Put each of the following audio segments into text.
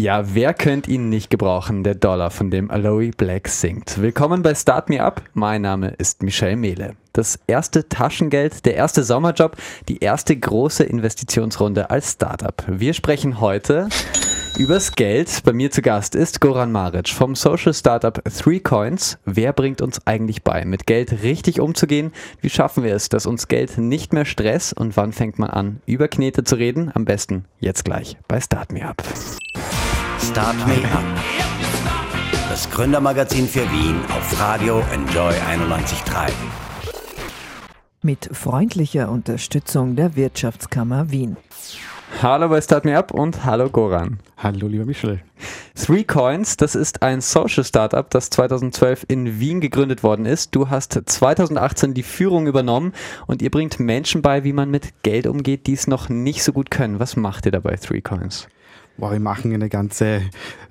Ja, wer könnte ihn nicht gebrauchen? Der Dollar, von dem Aloe Black singt. Willkommen bei Start Me Up. Mein Name ist Michelle Mehle. Das erste Taschengeld, der erste Sommerjob, die erste große Investitionsrunde als Startup. Wir sprechen heute übers Geld. Bei mir zu Gast ist Goran Maric vom Social Startup Three Coins. Wer bringt uns eigentlich bei, mit Geld richtig umzugehen? Wie schaffen wir es, dass uns Geld nicht mehr Stress und wann fängt man an, über Knete zu reden? Am besten jetzt gleich bei Start Me Up. Start Me Up. Das Gründermagazin für Wien auf Radio Enjoy 91.3. Mit freundlicher Unterstützung der Wirtschaftskammer Wien. Hallo bei Start Me Up und hallo Goran. Hallo lieber Michel. Three Coins, das ist ein Social Startup, das 2012 in Wien gegründet worden ist. Du hast 2018 die Führung übernommen und ihr bringt Menschen bei, wie man mit Geld umgeht, die es noch nicht so gut können. Was macht ihr dabei, Three Coins? Boah, wir machen eine ganze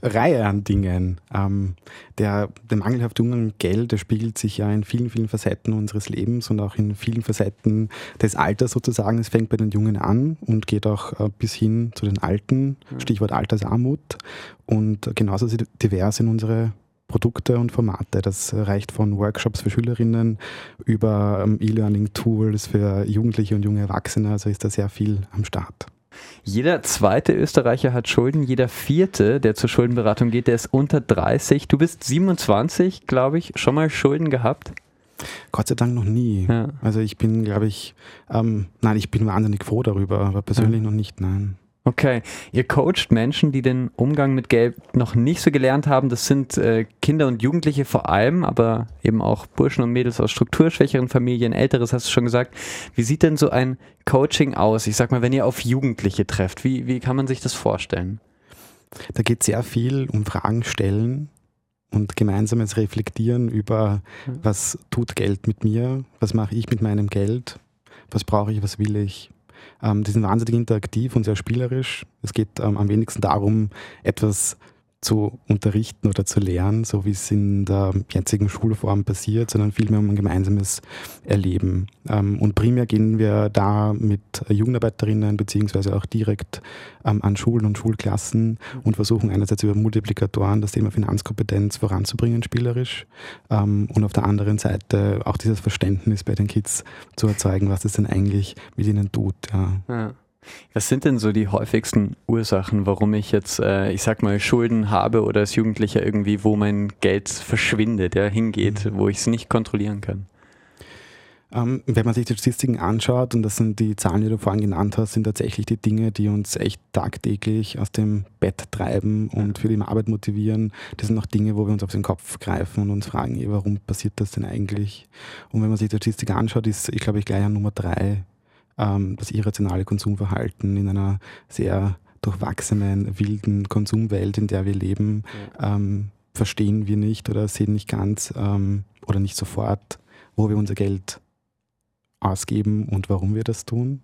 Reihe an Dingen. Ähm, der, der mangelhafte Umgang mit Geld, der spiegelt sich ja in vielen, vielen Facetten unseres Lebens und auch in vielen Facetten des Alters sozusagen. Es fängt bei den Jungen an und geht auch äh, bis hin zu den Alten, Stichwort Altersarmut. Und genauso divers sind unsere Produkte und Formate. Das reicht von Workshops für Schülerinnen über ähm, E-Learning-Tools für Jugendliche und junge Erwachsene. Also ist da sehr viel am Start. Jeder zweite Österreicher hat Schulden, jeder vierte, der zur Schuldenberatung geht, der ist unter 30. Du bist 27, glaube ich, schon mal Schulden gehabt? Gott sei Dank noch nie. Ja. Also ich bin, glaube ich, ähm, nein, ich bin wahnsinnig froh darüber, aber persönlich ja. noch nicht, nein. Okay, ihr coacht Menschen, die den Umgang mit Geld noch nicht so gelernt haben. Das sind äh, Kinder und Jugendliche vor allem, aber eben auch Burschen und Mädels aus strukturschwächeren Familien, älteres hast du schon gesagt. Wie sieht denn so ein Coaching aus? Ich sag mal, wenn ihr auf Jugendliche trefft, wie, wie kann man sich das vorstellen? Da geht sehr viel um Fragen stellen und gemeinsames Reflektieren über, was tut Geld mit mir, was mache ich mit meinem Geld, was brauche ich, was will ich die sind wahnsinnig interaktiv und sehr spielerisch. Es geht ähm, am wenigsten darum, etwas zu unterrichten oder zu lernen, so wie es in der jetzigen Schulform passiert, sondern vielmehr um ein gemeinsames Erleben. Ähm, und primär gehen wir da mit Jugendarbeiterinnen beziehungsweise auch direkt ähm, an Schulen und Schulklassen und versuchen einerseits über Multiplikatoren das Thema Finanzkompetenz voranzubringen, spielerisch, ähm, und auf der anderen Seite auch dieses Verständnis bei den Kids zu erzeugen, was es denn eigentlich mit ihnen tut. Ja. ja. Was sind denn so die häufigsten Ursachen, warum ich jetzt, äh, ich sag mal, Schulden habe oder als Jugendlicher irgendwie, wo mein Geld verschwindet, ja, hingeht, mhm. wo ich es nicht kontrollieren kann? Ähm, wenn man sich die Statistiken anschaut, und das sind die Zahlen, die du vorhin genannt hast, sind tatsächlich die Dinge, die uns echt tagtäglich aus dem Bett treiben und für die Arbeit motivieren. Das sind auch Dinge, wo wir uns auf den Kopf greifen und uns fragen, warum passiert das denn eigentlich? Und wenn man sich die Statistik anschaut, ist, ich glaube, ich gleich an Nummer drei ähm, das irrationale Konsumverhalten in einer sehr durchwachsenen, wilden Konsumwelt, in der wir leben, ja. ähm, verstehen wir nicht oder sehen nicht ganz ähm, oder nicht sofort, wo wir unser Geld ausgeben und warum wir das tun.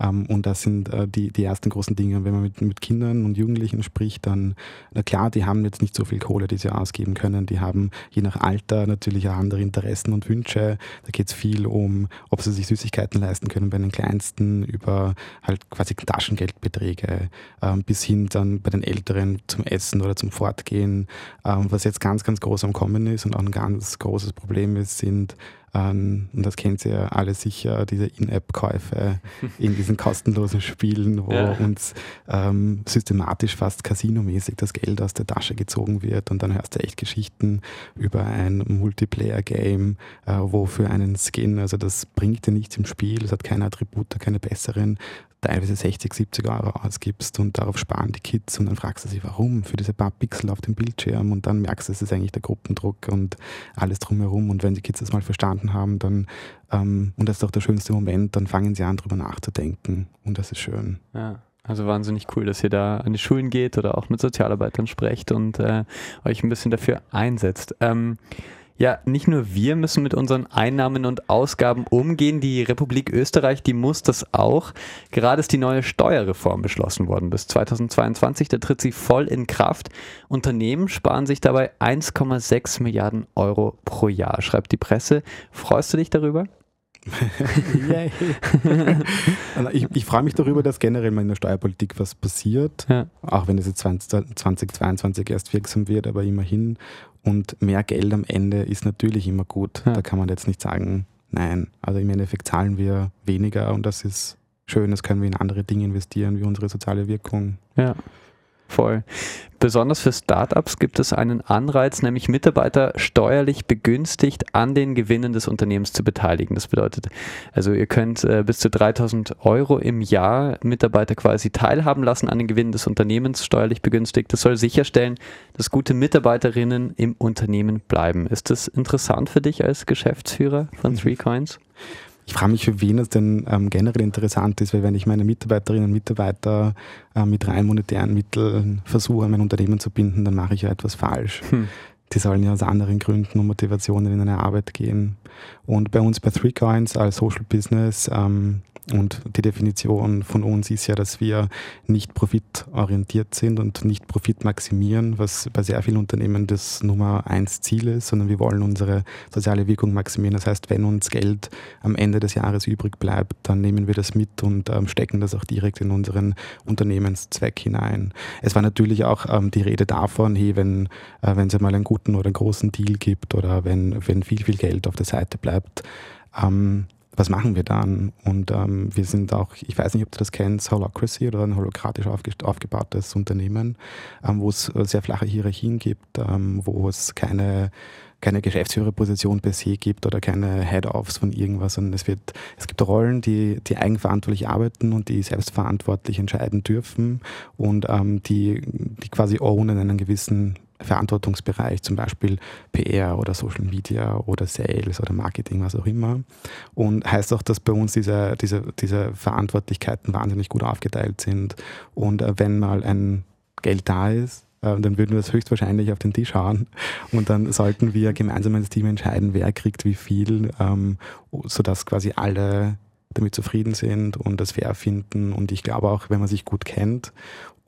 Ähm, und das sind äh, die, die ersten großen Dinge. Wenn man mit, mit Kindern und Jugendlichen spricht, dann, na klar, die haben jetzt nicht so viel Kohle, die sie ausgeben können. Die haben je nach Alter natürlich auch andere Interessen und Wünsche. Da geht es viel um, ob sie sich Süßigkeiten leisten können bei den Kleinsten, über halt quasi Taschengeldbeträge, ähm, bis hin dann bei den Älteren zum Essen oder zum Fortgehen. Ähm, was jetzt ganz, ganz groß am Kommen ist und auch ein ganz großes Problem ist, sind ähm, und das kennt ihr ja alle sicher, diese In-App-Käufe in diesen kostenlosen Spielen, wo ja. uns ähm, systematisch fast casinomäßig das Geld aus der Tasche gezogen wird und dann hörst du echt Geschichten über ein Multiplayer-Game, äh, wo für einen Skin, also das bringt dir nichts im Spiel, es hat keine Attribute, keine besseren, teilweise 60, 70 Euro ausgibst und darauf sparen die Kids und dann fragst du sie, warum, für diese paar Pixel auf dem Bildschirm und dann merkst du, es ist eigentlich der Gruppendruck und alles drumherum und wenn die Kids das mal verstanden haben, dann, ähm, und das ist auch der schönste Moment, dann fangen sie an, darüber nachzudenken und das ist schön. Ja. Also wahnsinnig cool, dass ihr da an die Schulen geht oder auch mit Sozialarbeitern sprecht und äh, euch ein bisschen dafür einsetzt. Ähm, ja, nicht nur wir müssen mit unseren Einnahmen und Ausgaben umgehen. Die Republik Österreich, die muss das auch. Gerade ist die neue Steuerreform beschlossen worden bis 2022. Da tritt sie voll in Kraft. Unternehmen sparen sich dabei 1,6 Milliarden Euro pro Jahr, schreibt die Presse. Freust du dich darüber? Ich, ich freue mich darüber, dass generell mal in der Steuerpolitik was passiert, ja. auch wenn es jetzt 20, 2022 erst wirksam wird, aber immerhin. Und mehr Geld am Ende ist natürlich immer gut. Ja. Da kann man jetzt nicht sagen, nein. Also im Endeffekt zahlen wir weniger und das ist schön, das können wir in andere Dinge investieren, wie unsere soziale Wirkung. Ja. Voll. Besonders für Startups gibt es einen Anreiz, nämlich Mitarbeiter steuerlich begünstigt an den Gewinnen des Unternehmens zu beteiligen. Das bedeutet, also ihr könnt äh, bis zu 3000 Euro im Jahr Mitarbeiter quasi teilhaben lassen an den Gewinnen des Unternehmens, steuerlich begünstigt. Das soll sicherstellen, dass gute Mitarbeiterinnen im Unternehmen bleiben. Ist das interessant für dich als Geschäftsführer von Three Coins? Ich frage mich, für wen es denn ähm, generell interessant ist, weil wenn ich meine Mitarbeiterinnen und Mitarbeiter äh, mit rein monetären Mitteln versuche, mein Unternehmen zu binden, dann mache ich ja etwas falsch. Hm. Die sollen ja aus anderen Gründen und Motivationen in eine Arbeit gehen. Und bei uns bei Three Coins als Social Business ähm, und die Definition von uns ist ja, dass wir nicht profitorientiert sind und nicht Profit maximieren, was bei sehr vielen Unternehmen das Nummer eins Ziel ist, sondern wir wollen unsere soziale Wirkung maximieren. Das heißt, wenn uns Geld am Ende des Jahres übrig bleibt, dann nehmen wir das mit und ähm, stecken das auch direkt in unseren Unternehmenszweck hinein. Es war natürlich auch ähm, die Rede davon, hey, wenn äh, es einmal einen guten oder einen großen Deal gibt oder wenn, wenn viel, viel Geld auf der Seite bleibt, ähm, was machen wir dann? Und ähm, wir sind auch, ich weiß nicht, ob du das kennst, Holocracy oder ein holokratisch aufge aufgebautes Unternehmen, ähm, wo es äh, sehr flache Hierarchien gibt, ähm, wo es keine keine Geschäftsführerposition per se gibt oder keine Head-Offs von irgendwas, sondern es wird, es gibt Rollen, die, die eigenverantwortlich arbeiten und die selbstverantwortlich entscheiden dürfen und ähm, die, die quasi ownen einen gewissen Verantwortungsbereich, zum Beispiel PR oder Social Media oder Sales oder Marketing, was auch immer. Und heißt auch, dass bei uns diese, diese, diese Verantwortlichkeiten wahnsinnig gut aufgeteilt sind. Und äh, wenn mal ein Geld da ist, äh, dann würden wir das höchstwahrscheinlich auf den Tisch hauen und dann sollten wir gemeinsam als Team entscheiden, wer kriegt wie viel, ähm, sodass quasi alle damit zufrieden sind und das fair finden. Und ich glaube auch, wenn man sich gut kennt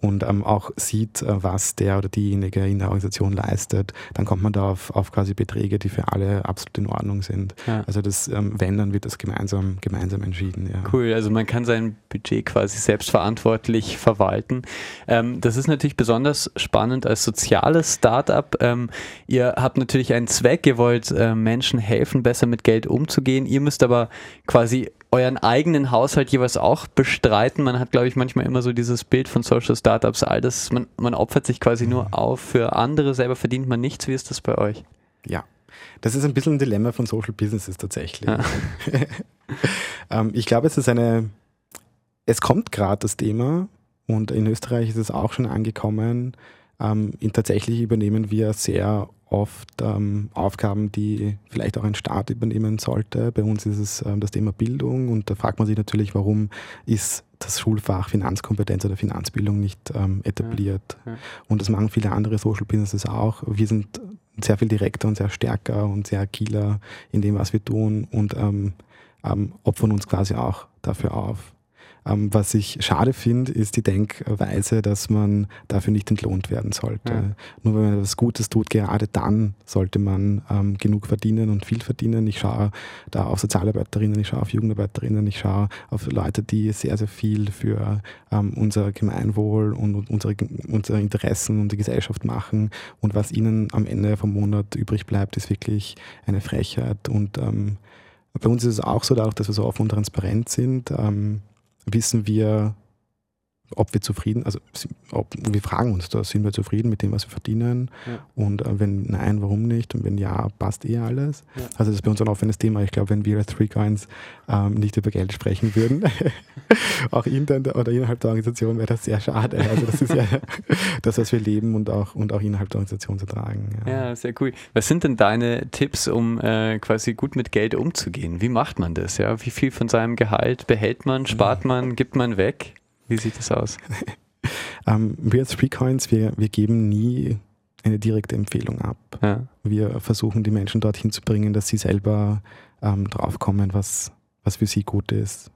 und ähm, auch sieht, äh, was der oder diejenige in der Organisation leistet, dann kommt man da auf, auf quasi Beträge, die für alle absolut in Ordnung sind. Ja. Also das, ähm, wenn, dann wird das gemeinsam, gemeinsam entschieden. Ja. Cool, also man kann sein Budget quasi selbstverantwortlich verwalten. Ähm, das ist natürlich besonders spannend als soziales Startup. Ähm, ihr habt natürlich einen Zweck, ihr wollt äh, Menschen helfen, besser mit Geld umzugehen. Ihr müsst aber quasi euren eigenen Haushalt jeweils auch bestreiten. Man hat, glaube ich, manchmal immer so dieses Bild von Social Startups, all das, man, man opfert sich quasi nur mhm. auf für andere, selber verdient man nichts. Wie ist das bei euch? Ja, das ist ein bisschen ein Dilemma von Social Businesses tatsächlich. Ja. ähm, ich glaube, es ist eine, es kommt gerade das Thema und in Österreich ist es auch schon angekommen. Ähm, tatsächlich übernehmen wir sehr oft ähm, Aufgaben, die vielleicht auch ein Staat übernehmen sollte. Bei uns ist es ähm, das Thema Bildung und da fragt man sich natürlich, warum ist das Schulfach Finanzkompetenz oder Finanzbildung nicht ähm, etabliert. Ja, ja. Und das machen viele andere Social Businesses auch. Wir sind sehr viel direkter und sehr stärker und sehr agiler in dem, was wir tun und ähm, ähm, opfern uns quasi auch dafür auf. Ähm, was ich schade finde, ist die Denkweise, dass man dafür nicht entlohnt werden sollte. Ja. Nur wenn man etwas Gutes tut, gerade dann sollte man ähm, genug verdienen und viel verdienen. Ich schaue da auf Sozialarbeiterinnen, ich schaue auf Jugendarbeiterinnen, ich schaue auf Leute, die sehr, sehr viel für ähm, unser Gemeinwohl und unsere, unsere Interessen und die Gesellschaft machen. Und was ihnen am Ende vom Monat übrig bleibt, ist wirklich eine Frechheit. Und ähm, bei uns ist es auch so, dadurch, dass wir so offen und transparent sind, ähm, wissen wir, ob wir zufrieden, also ob, wir fragen uns da, sind wir zufrieden mit dem, was wir verdienen? Ja. Und äh, wenn nein, warum nicht? Und wenn ja, passt eh alles. Ja. Also das ist bei uns ein offenes Thema. Ich glaube, wenn wir als Three Coins ähm, nicht über Geld sprechen würden, auch intern oder innerhalb der Organisation, wäre das sehr schade. Also das ist ja das, was wir leben und auch, und auch innerhalb der Organisation zu tragen. Ja. ja sehr cool. Was sind denn deine Tipps, um äh, quasi gut mit Geld umzugehen? Wie macht man das? Ja? Wie viel von seinem Gehalt behält man, spart man, gibt man weg? Wie sieht das aus? ähm, wir als Freecoins, wir, wir geben nie eine direkte Empfehlung ab. Ja. Wir versuchen die Menschen dorthin zu bringen, dass sie selber ähm, draufkommen, was, was für sie gut ist.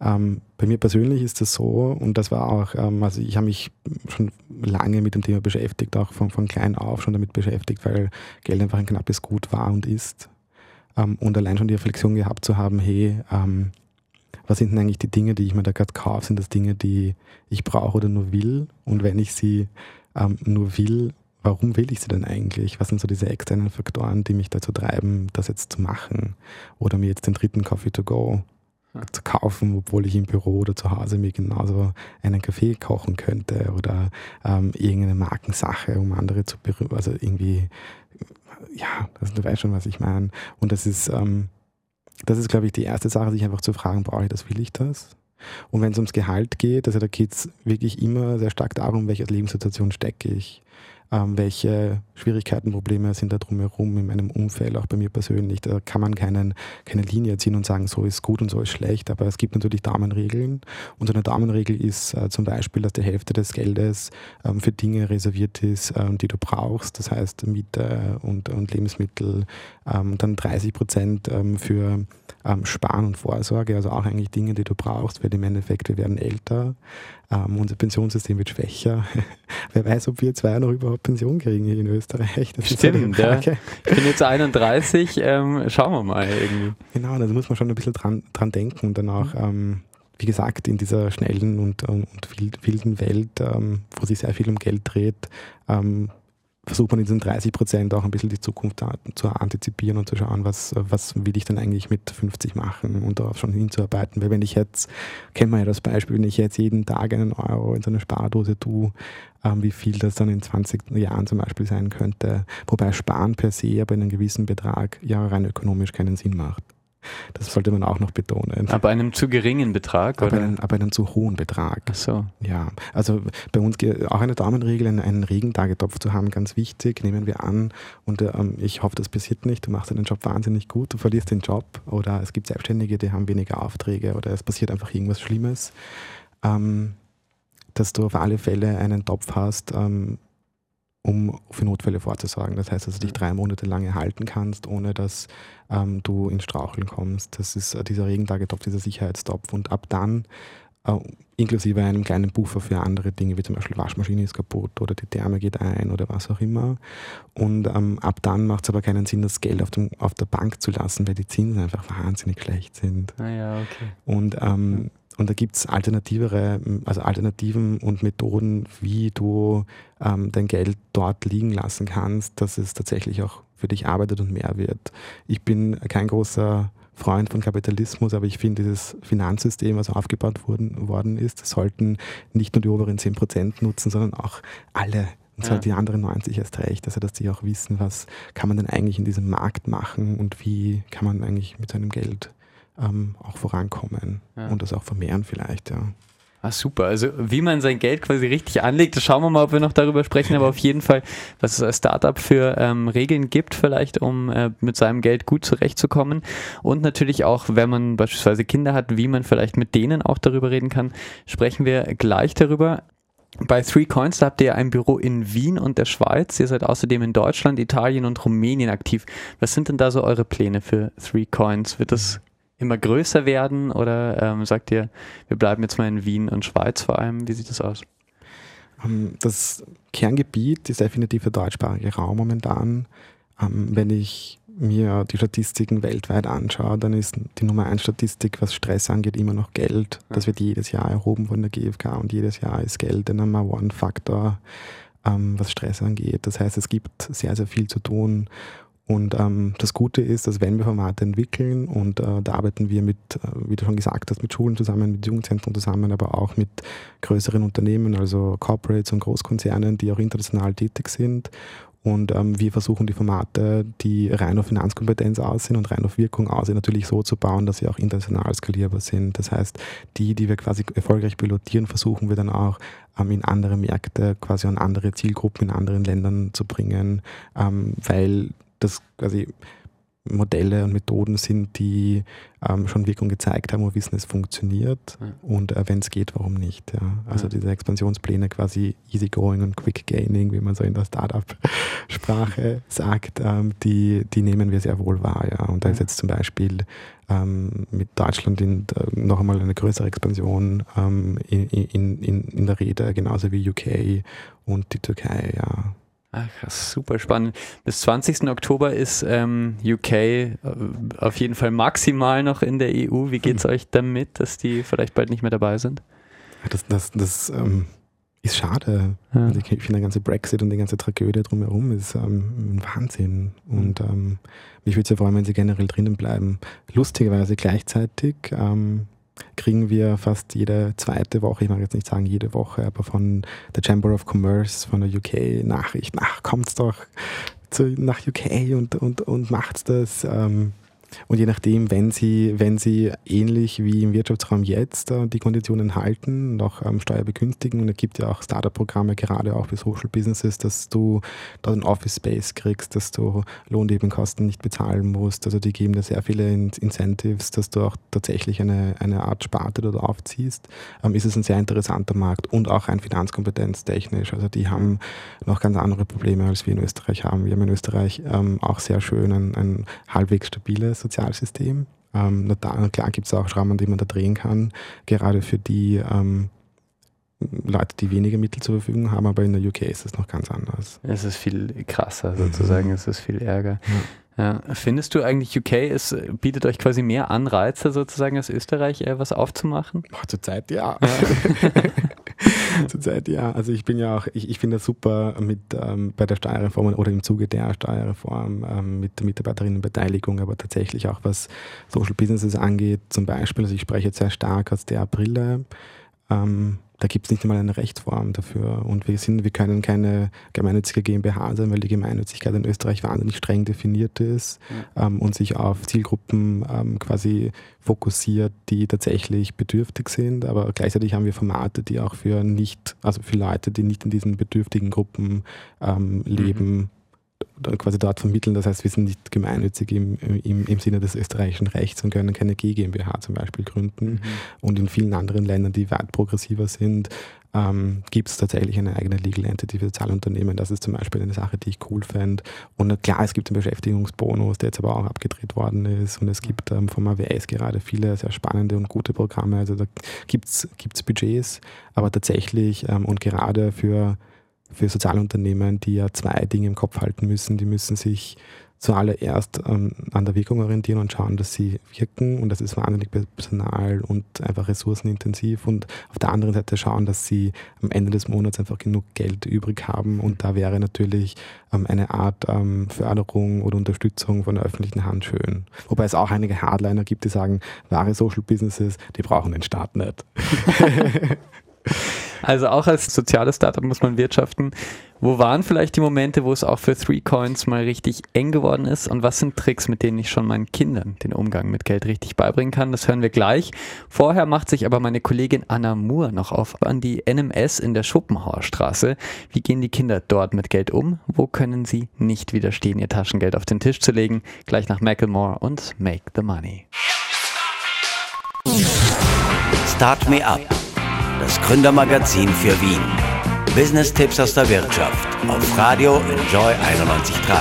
Ähm, bei mir persönlich ist das so, und das war auch, ähm, also ich habe mich schon lange mit dem Thema beschäftigt, auch von, von klein auf schon damit beschäftigt, weil Geld einfach ein knappes Gut war und ist. ähm, und allein schon die Reflexion gehabt zu haben, hey, ähm, was sind denn eigentlich die Dinge, die ich mir da gerade kaufe? Sind das Dinge, die ich brauche oder nur will? Und wenn ich sie ähm, nur will, warum will ich sie denn eigentlich? Was sind so diese externen Faktoren, die mich dazu treiben, das jetzt zu machen? Oder mir jetzt den dritten Coffee to go zu kaufen, obwohl ich im Büro oder zu Hause mir genauso einen Kaffee kochen könnte oder ähm, irgendeine Markensache, um andere zu berühren. Also irgendwie, ja, also du weißt schon, was ich meine. Und das ist, ähm, das ist, glaube ich, die erste Sache, sich einfach zu fragen, brauche ich das, will ich das? Und wenn es ums Gehalt geht, also da geht es wirklich immer sehr stark darum, welche Lebenssituation stecke ich ähm, welche Schwierigkeiten, Probleme sind da drumherum in meinem Umfeld, auch bei mir persönlich. Da kann man keinen, keine Linie ziehen und sagen, so ist gut und so ist schlecht, aber es gibt natürlich Daumenregeln. Und so eine Daumenregel ist äh, zum Beispiel, dass die Hälfte des Geldes ähm, für Dinge reserviert ist, ähm, die du brauchst, das heißt Miete und, und Lebensmittel, ähm, dann 30 Prozent ähm, für ähm, Sparen und Vorsorge, also auch eigentlich Dinge, die du brauchst, weil im Endeffekt wir werden älter. Ähm, unser Pensionssystem wird schwächer. Wer weiß, ob wir zwei noch überhaupt Pension kriegen hier in Österreich. Das Stimmt, ja. Ich bin jetzt 31, ähm, schauen wir mal irgendwie. Genau, da muss man schon ein bisschen dran, dran denken und dann auch, ähm, wie gesagt, in dieser schnellen und, und wilden Welt, ähm, wo sich sehr viel um Geld dreht, ähm, versucht man in diesen 30 Prozent auch ein bisschen die Zukunft zu antizipieren und zu schauen, was, was will ich denn eigentlich mit 50 machen und darauf schon hinzuarbeiten. Weil wenn ich jetzt, kennt man ja das Beispiel, wenn ich jetzt jeden Tag einen Euro in so eine Spardose tue, ähm, wie viel das dann in 20 Jahren zum Beispiel sein könnte. Wobei Sparen per se aber in einem gewissen Betrag ja rein ökonomisch keinen Sinn macht. Das sollte man auch noch betonen. Aber einem zu geringen Betrag? Aber, einen, aber einen zu hohen Betrag. Ach so. Ja, also bei uns auch eine Daumenregel, einen, einen Regentagetopf zu haben, ganz wichtig, nehmen wir an. Und ähm, ich hoffe, das passiert nicht. Du machst deinen Job wahnsinnig gut, du verlierst den Job oder es gibt Selbstständige, die haben weniger Aufträge oder es passiert einfach irgendwas Schlimmes. Ähm, dass du auf alle Fälle einen Topf hast, ähm, um für Notfälle vorzusorgen. Das heißt, dass du dich drei Monate lang erhalten kannst, ohne dass ähm, du ins Straucheln kommst. Das ist äh, dieser Regentagetopf, dieser Sicherheitstopf. Und ab dann, äh, inklusive einem kleinen Buffer für andere Dinge, wie zum Beispiel Waschmaschine ist kaputt oder die Therme geht ein oder was auch immer. Und ähm, ab dann macht es aber keinen Sinn, das Geld auf, dem, auf der Bank zu lassen, weil die Zinsen einfach wahnsinnig schlecht sind. Ah ja, okay. Und ähm, und da gibt es alternativere, also Alternativen und Methoden, wie du ähm, dein Geld dort liegen lassen kannst, dass es tatsächlich auch für dich arbeitet und mehr wird. Ich bin kein großer Freund von Kapitalismus, aber ich finde dieses Finanzsystem, was aufgebaut worden, worden ist, sollten nicht nur die oberen 10% nutzen, sondern auch alle. Und zwar ja. die anderen 90 erst recht, also dass die auch wissen, was kann man denn eigentlich in diesem Markt machen und wie kann man eigentlich mit seinem Geld ähm, auch vorankommen ja. und das auch vermehren vielleicht, ja. Ah, super. Also wie man sein Geld quasi richtig anlegt, das schauen wir mal, ob wir noch darüber sprechen, aber auf jeden Fall, was es als Startup für ähm, Regeln gibt, vielleicht, um äh, mit seinem Geld gut zurechtzukommen. Und natürlich auch, wenn man beispielsweise Kinder hat, wie man vielleicht mit denen auch darüber reden kann, sprechen wir gleich darüber. Bei Three Coins, da habt ihr ein Büro in Wien und der Schweiz. Ihr seid außerdem in Deutschland, Italien und Rumänien aktiv. Was sind denn da so eure Pläne für Three Coins? Wird das immer größer werden oder ähm, sagt ihr, wir bleiben jetzt mal in Wien und Schweiz vor allem? Wie sieht das aus? Ähm, das Kerngebiet ist definitiv der deutschsprachige Raum momentan. Ähm, wenn ich mir die Statistiken weltweit anschaue, dann ist die Nummer 1 Statistik, was Stress angeht, immer noch Geld. Das wird jedes Jahr erhoben von der GfK und jedes Jahr ist Geld der Nummer One Faktor, ähm, was Stress angeht. Das heißt, es gibt sehr, sehr viel zu tun und ähm, das Gute ist, dass wenn wir Formate entwickeln und äh, da arbeiten wir mit, äh, wie du schon gesagt hast, mit Schulen zusammen, mit Jugendzentren zusammen, aber auch mit größeren Unternehmen, also Corporates und Großkonzernen, die auch international tätig sind. Und ähm, wir versuchen die Formate, die rein auf Finanzkompetenz aussehen und rein auf Wirkung aussehen, natürlich so zu bauen, dass sie auch international skalierbar sind. Das heißt, die, die wir quasi erfolgreich pilotieren, versuchen wir dann auch ähm, in andere Märkte, quasi an andere Zielgruppen in anderen Ländern zu bringen, ähm, weil das quasi Modelle und Methoden sind, die ähm, schon Wirkung gezeigt haben und wissen, es funktioniert. Ja. Und äh, wenn es geht, warum nicht? Ja? Also ja. diese Expansionspläne quasi easy going und quick gaining, wie man so in der Startup-Sprache sagt, ähm, die, die nehmen wir sehr wohl wahr. Ja? Und da ist jetzt zum Beispiel ähm, mit Deutschland in, äh, noch einmal eine größere Expansion ähm, in, in, in, in der Rede, genauso wie UK und die Türkei. Ja. Ach, super spannend. Bis 20. Oktober ist ähm, UK äh, auf jeden Fall maximal noch in der EU. Wie geht es hm. euch damit, dass die vielleicht bald nicht mehr dabei sind? Das, das, das ähm, ist schade. Ja. Also ich finde, der ganze Brexit und die ganze Tragödie drumherum ist ähm, ein Wahnsinn. Und ähm, mich würde es ja freuen, wenn sie generell drinnen bleiben. Lustigerweise gleichzeitig ähm, kriegen wir fast jede zweite Woche, ich mag jetzt nicht sagen jede Woche, aber von der Chamber of Commerce, von der UK Nachricht, ach, kommt's doch zu, nach UK und, und, und macht's das. Ähm, und je nachdem, wenn sie, wenn sie ähnlich wie im Wirtschaftsraum jetzt äh, die Konditionen halten auch ähm, Steuer begünstigen, und es gibt ja auch Startup-Programme, gerade auch für Social Businesses, dass du dort einen Office Space kriegst, dass du Lohnnebenkosten nicht bezahlen musst. Also die geben da sehr viele Incentives, dass du auch tatsächlich eine, eine Art Sparte dort aufziehst, ähm, ist es ein sehr interessanter Markt und auch ein finanzkompetenztechnisch. Also die haben noch ganz andere Probleme, als wir in Österreich haben. Wir haben in Österreich ähm, auch sehr schön ein, ein halbwegs stabiles Sozialsystem. Ähm, da, klar gibt es auch Schrauben, die man da drehen kann, gerade für die ähm, Leute, die weniger Mittel zur Verfügung haben, aber in der UK ist es noch ganz anders. Es ist viel krasser sozusagen, mhm. es ist viel Ärger. Ja. Ja. Findest du eigentlich, UK ist, bietet euch quasi mehr Anreize sozusagen als Österreich, äh, was aufzumachen? Oh, zurzeit ja. ja. Zurzeit ja. Also ich bin ja auch, ich, ich finde das super mit ähm, bei der Steuerreform oder im Zuge der Steuerreform ähm, mit der Mitarbeiterinnenbeteiligung, aber tatsächlich auch was Social Businesses angeht, zum Beispiel, also ich spreche jetzt sehr stark aus der Brille. Ähm, da gibt es nicht einmal eine Rechtsform dafür. Und wir sind, wir können keine gemeinnützige GmbH sein, weil die Gemeinnützigkeit in Österreich wahnsinnig streng definiert ist ja. ähm, und sich auf Zielgruppen ähm, quasi fokussiert, die tatsächlich bedürftig sind. Aber gleichzeitig haben wir Formate, die auch für nicht, also für Leute, die nicht in diesen bedürftigen Gruppen ähm, leben, mhm quasi dort vermitteln. Das heißt, wir sind nicht gemeinnützig im, im, im Sinne des österreichischen Rechts und können keine GmbH zum Beispiel gründen. Mhm. Und in vielen anderen Ländern, die weit progressiver sind, ähm, gibt es tatsächlich eine eigene Legal Entity für Sozialunternehmen. Das ist zum Beispiel eine Sache, die ich cool fände. Und klar, es gibt einen Beschäftigungsbonus, der jetzt aber auch abgedreht worden ist. Und es gibt ähm, vom AWS gerade viele sehr spannende und gute Programme. Also da gibt es Budgets, aber tatsächlich ähm, und gerade für für Sozialunternehmen, die ja zwei Dinge im Kopf halten müssen. Die müssen sich zuallererst ähm, an der Wirkung orientieren und schauen, dass sie wirken und das ist wahnsinnig personal und einfach ressourcenintensiv und auf der anderen Seite schauen, dass sie am Ende des Monats einfach genug Geld übrig haben und da wäre natürlich ähm, eine Art ähm, Förderung oder Unterstützung von der öffentlichen Hand schön. Wobei es auch einige Hardliner gibt, die sagen, wahre Social Businesses, die brauchen den Staat nicht. Also auch als soziales Startup muss man wirtschaften. Wo waren vielleicht die Momente, wo es auch für Three Coins mal richtig eng geworden ist? Und was sind Tricks, mit denen ich schon meinen Kindern den Umgang mit Geld richtig beibringen kann? Das hören wir gleich. Vorher macht sich aber meine Kollegin Anna Moore noch auf an die NMS in der Schopenhauer Straße. Wie gehen die Kinder dort mit Geld um? Wo können sie nicht widerstehen, ihr Taschengeld auf den Tisch zu legen? Gleich nach Macklemore und Make the Money. Start Me Up das Gründermagazin für Wien. Business-Tipps aus der Wirtschaft auf Radio Enjoy 91.3.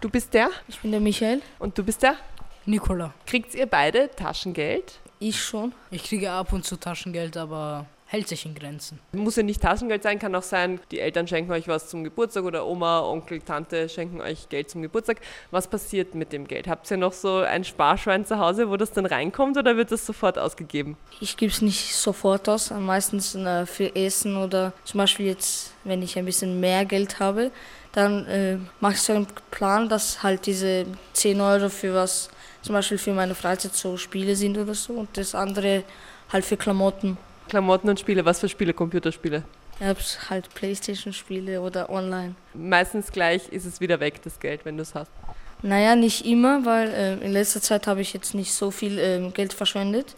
Du bist der? Ich bin der Michael. Und du bist der? Nicola. Kriegt ihr beide Taschengeld? Ich schon. Ich kriege ab und zu Taschengeld, aber hält sich in Grenzen. Muss ja nicht Taschengeld sein, kann auch sein, die Eltern schenken euch was zum Geburtstag oder Oma, Onkel, Tante schenken euch Geld zum Geburtstag. Was passiert mit dem Geld? Habt ihr noch so ein Sparschwein zu Hause, wo das dann reinkommt oder wird das sofort ausgegeben? Ich gebe es nicht sofort aus, meistens äh, für Essen oder zum Beispiel jetzt, wenn ich ein bisschen mehr Geld habe, dann äh, mache ich so einen Plan, dass halt diese 10 Euro für was, zum Beispiel für meine Freizeit so Spiele sind oder so und das andere halt für Klamotten. Klamotten und Spiele. Was für Spiele? Computerspiele? Ja, halt Playstation-Spiele oder online. Meistens gleich ist es wieder weg, das Geld, wenn du es hast. Naja, nicht immer, weil äh, in letzter Zeit habe ich jetzt nicht so viel äh, Geld verschwendet.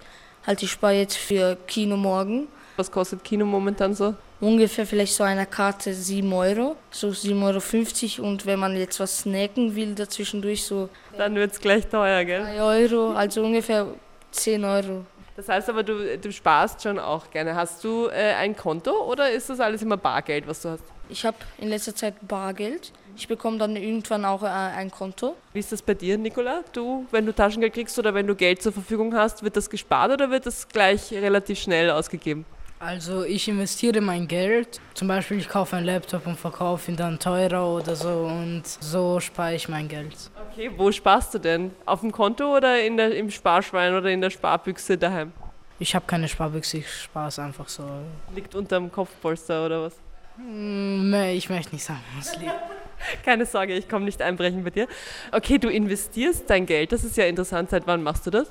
Halt, ich spare jetzt für Kino morgen. Was kostet Kino momentan so? Ungefähr vielleicht so eine Karte 7 Euro, so 7,50 Euro. Und wenn man jetzt was snacken will dazwischendurch, so. Dann wird es gleich teuer, gell? 3 Euro, also ungefähr 10 Euro. Das heißt aber, du, du sparst schon auch gerne. Hast du äh, ein Konto oder ist das alles immer Bargeld, was du hast? Ich habe in letzter Zeit Bargeld. Ich bekomme dann irgendwann auch äh, ein Konto. Wie ist das bei dir, Nicola? Du, wenn du Taschengeld kriegst oder wenn du Geld zur Verfügung hast, wird das gespart oder wird das gleich relativ schnell ausgegeben? Also ich investiere mein Geld. Zum Beispiel ich kaufe einen Laptop und verkaufe ihn dann teurer oder so und so spare ich mein Geld. Okay, wo sparst du denn? Auf dem Konto oder in der, im Sparschwein oder in der Sparbüchse daheim? Ich habe keine Sparbüchse, ich spare es einfach so. Liegt unterm Kopfpolster oder was? Hm, nee, ich möchte nicht sagen, was liegt. Keine Sorge, ich komme nicht einbrechen bei dir. Okay, du investierst dein Geld, das ist ja interessant. Seit wann machst du das?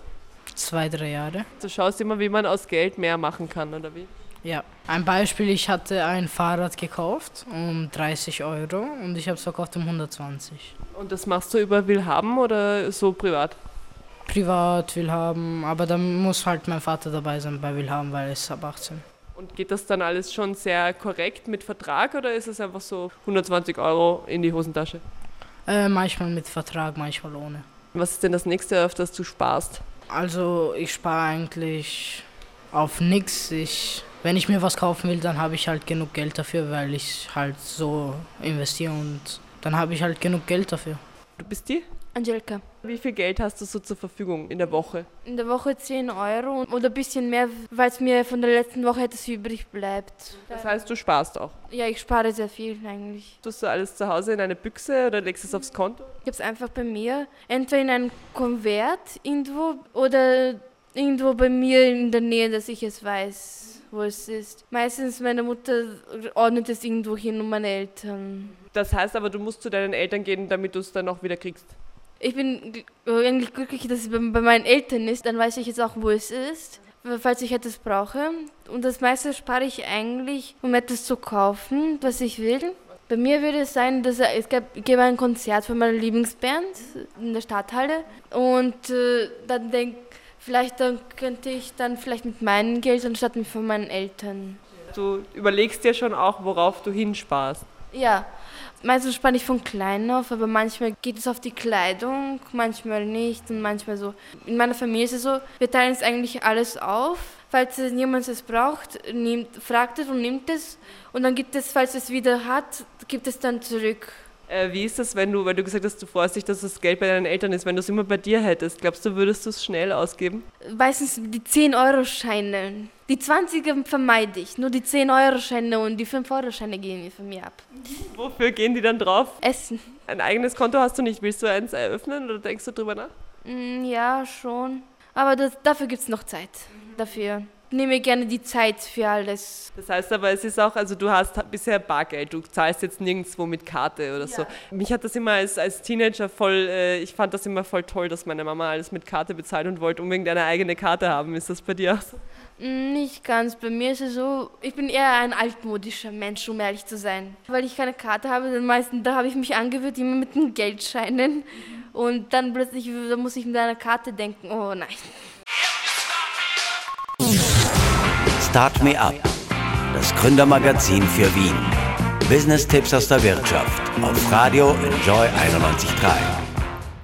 Zwei, drei Jahre. Du schaust immer, wie man aus Geld mehr machen kann, oder wie? Ja, ein Beispiel, ich hatte ein Fahrrad gekauft um 30 Euro und ich habe es verkauft um 120. Und das machst du über Willhaben oder so privat? Privat, Willhaben, aber dann muss halt mein Vater dabei sein bei Willhaben, weil ist ab 18. Und geht das dann alles schon sehr korrekt mit Vertrag oder ist es einfach so 120 Euro in die Hosentasche? Äh, manchmal mit Vertrag, manchmal ohne. Was ist denn das nächste, auf das du sparst? Also ich spare eigentlich auf nichts. Ich wenn ich mir was kaufen will, dann habe ich halt genug Geld dafür, weil ich halt so investiere und dann habe ich halt genug Geld dafür. Du bist die? Angelika. Wie viel Geld hast du so zur Verfügung in der Woche? In der Woche 10 Euro oder ein bisschen mehr, weil es mir von der letzten Woche etwas übrig bleibt. Das heißt, du sparst auch? Ja, ich spare sehr viel eigentlich. Tust du alles zu Hause in eine Büchse oder legst es aufs Konto? Ich habe es einfach bei mir, entweder in einem Konvert irgendwo oder irgendwo bei mir in der Nähe, dass ich es weiß wo es ist. Meistens meine Mutter ordnet es irgendwo hin und meine Eltern. Das heißt aber, du musst zu deinen Eltern gehen, damit du es dann auch wieder kriegst. Ich bin eigentlich glücklich, dass es bei meinen Eltern ist. Dann weiß ich jetzt auch, wo es ist, falls ich etwas brauche. Und das meiste spare ich eigentlich, um etwas zu kaufen, was ich will. Bei mir würde es sein, dass es gab, ich gebe ein Konzert von meiner Lieblingsband in der Stadthalle und äh, dann denke Vielleicht dann könnte ich dann vielleicht mit meinem Geld anstatt mit von meinen Eltern. Du überlegst dir schon auch, worauf du hinsparst. Ja, meistens spare ich von klein auf, aber manchmal geht es auf die Kleidung, manchmal nicht und manchmal so. In meiner Familie ist es so, wir teilen es eigentlich alles auf. Falls jemand es braucht, nimmt, fragt es und nimmt es und dann gibt es, falls es wieder hat, gibt es dann zurück. Äh, wie ist das, wenn du, weil du gesagt hast, du freust dich, dass das Geld bei deinen Eltern ist, wenn du es immer bei dir hättest? Glaubst du, würdest du es schnell ausgeben? Meistens die 10-Euro-Scheine. Die 20er vermeide ich. Nur die 10-Euro-Scheine und die 5-Euro-Scheine gehen von mir ab. Wofür gehen die dann drauf? Essen. Ein eigenes Konto hast du nicht. Willst du eins eröffnen oder denkst du drüber nach? Mm, ja, schon. Aber das, dafür gibt es noch Zeit. Dafür nehme gerne die Zeit für alles. Das heißt aber, es ist auch, also du hast bisher Bargeld, du zahlst jetzt nirgendwo mit Karte oder ja. so. Mich hat das immer als, als Teenager voll, äh, ich fand das immer voll toll, dass meine Mama alles mit Karte bezahlt und wollte unbedingt eine eigene Karte haben. Ist das bei dir auch so? Mm, nicht ganz. Bei mir ist es so, ich bin eher ein altmodischer Mensch, um ehrlich zu sein. Weil ich keine Karte habe, dann meistens, da habe ich mich angewöhnt, immer mit den Geldscheinen. Und dann plötzlich, da muss ich mit einer Karte denken, oh nein. Start Me Up, das Gründermagazin für Wien. Business-Tipps aus der Wirtschaft auf Radio Enjoy 91.3.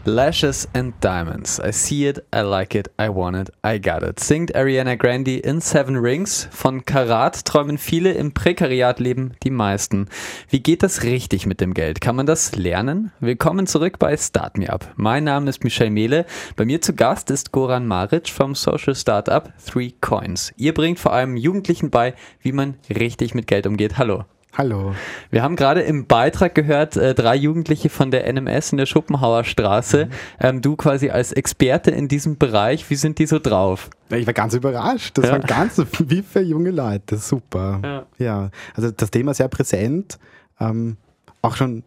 Lashes and Diamonds. I see it, I like it, I want it, I got it. Singt Ariana Grande in Seven Rings. Von Karat träumen viele, im Prekariat leben die meisten. Wie geht das richtig mit dem Geld? Kann man das lernen? Willkommen zurück bei Start Me Up. Mein Name ist Michelle Mehle. Bei mir zu Gast ist Goran Maric vom Social Startup Three Coins. Ihr bringt vor allem Jugendlichen bei, wie man richtig mit Geld umgeht. Hallo. Hallo. Wir haben gerade im Beitrag gehört, äh, drei Jugendliche von der NMS in der Schopenhauer Straße. Mhm. Ähm, du quasi als Experte in diesem Bereich, wie sind die so drauf? Ich war ganz überrascht. Das ja. waren ganz wie für junge Leute. Super. Ja. ja. Also das Thema sehr präsent. Ähm, auch schon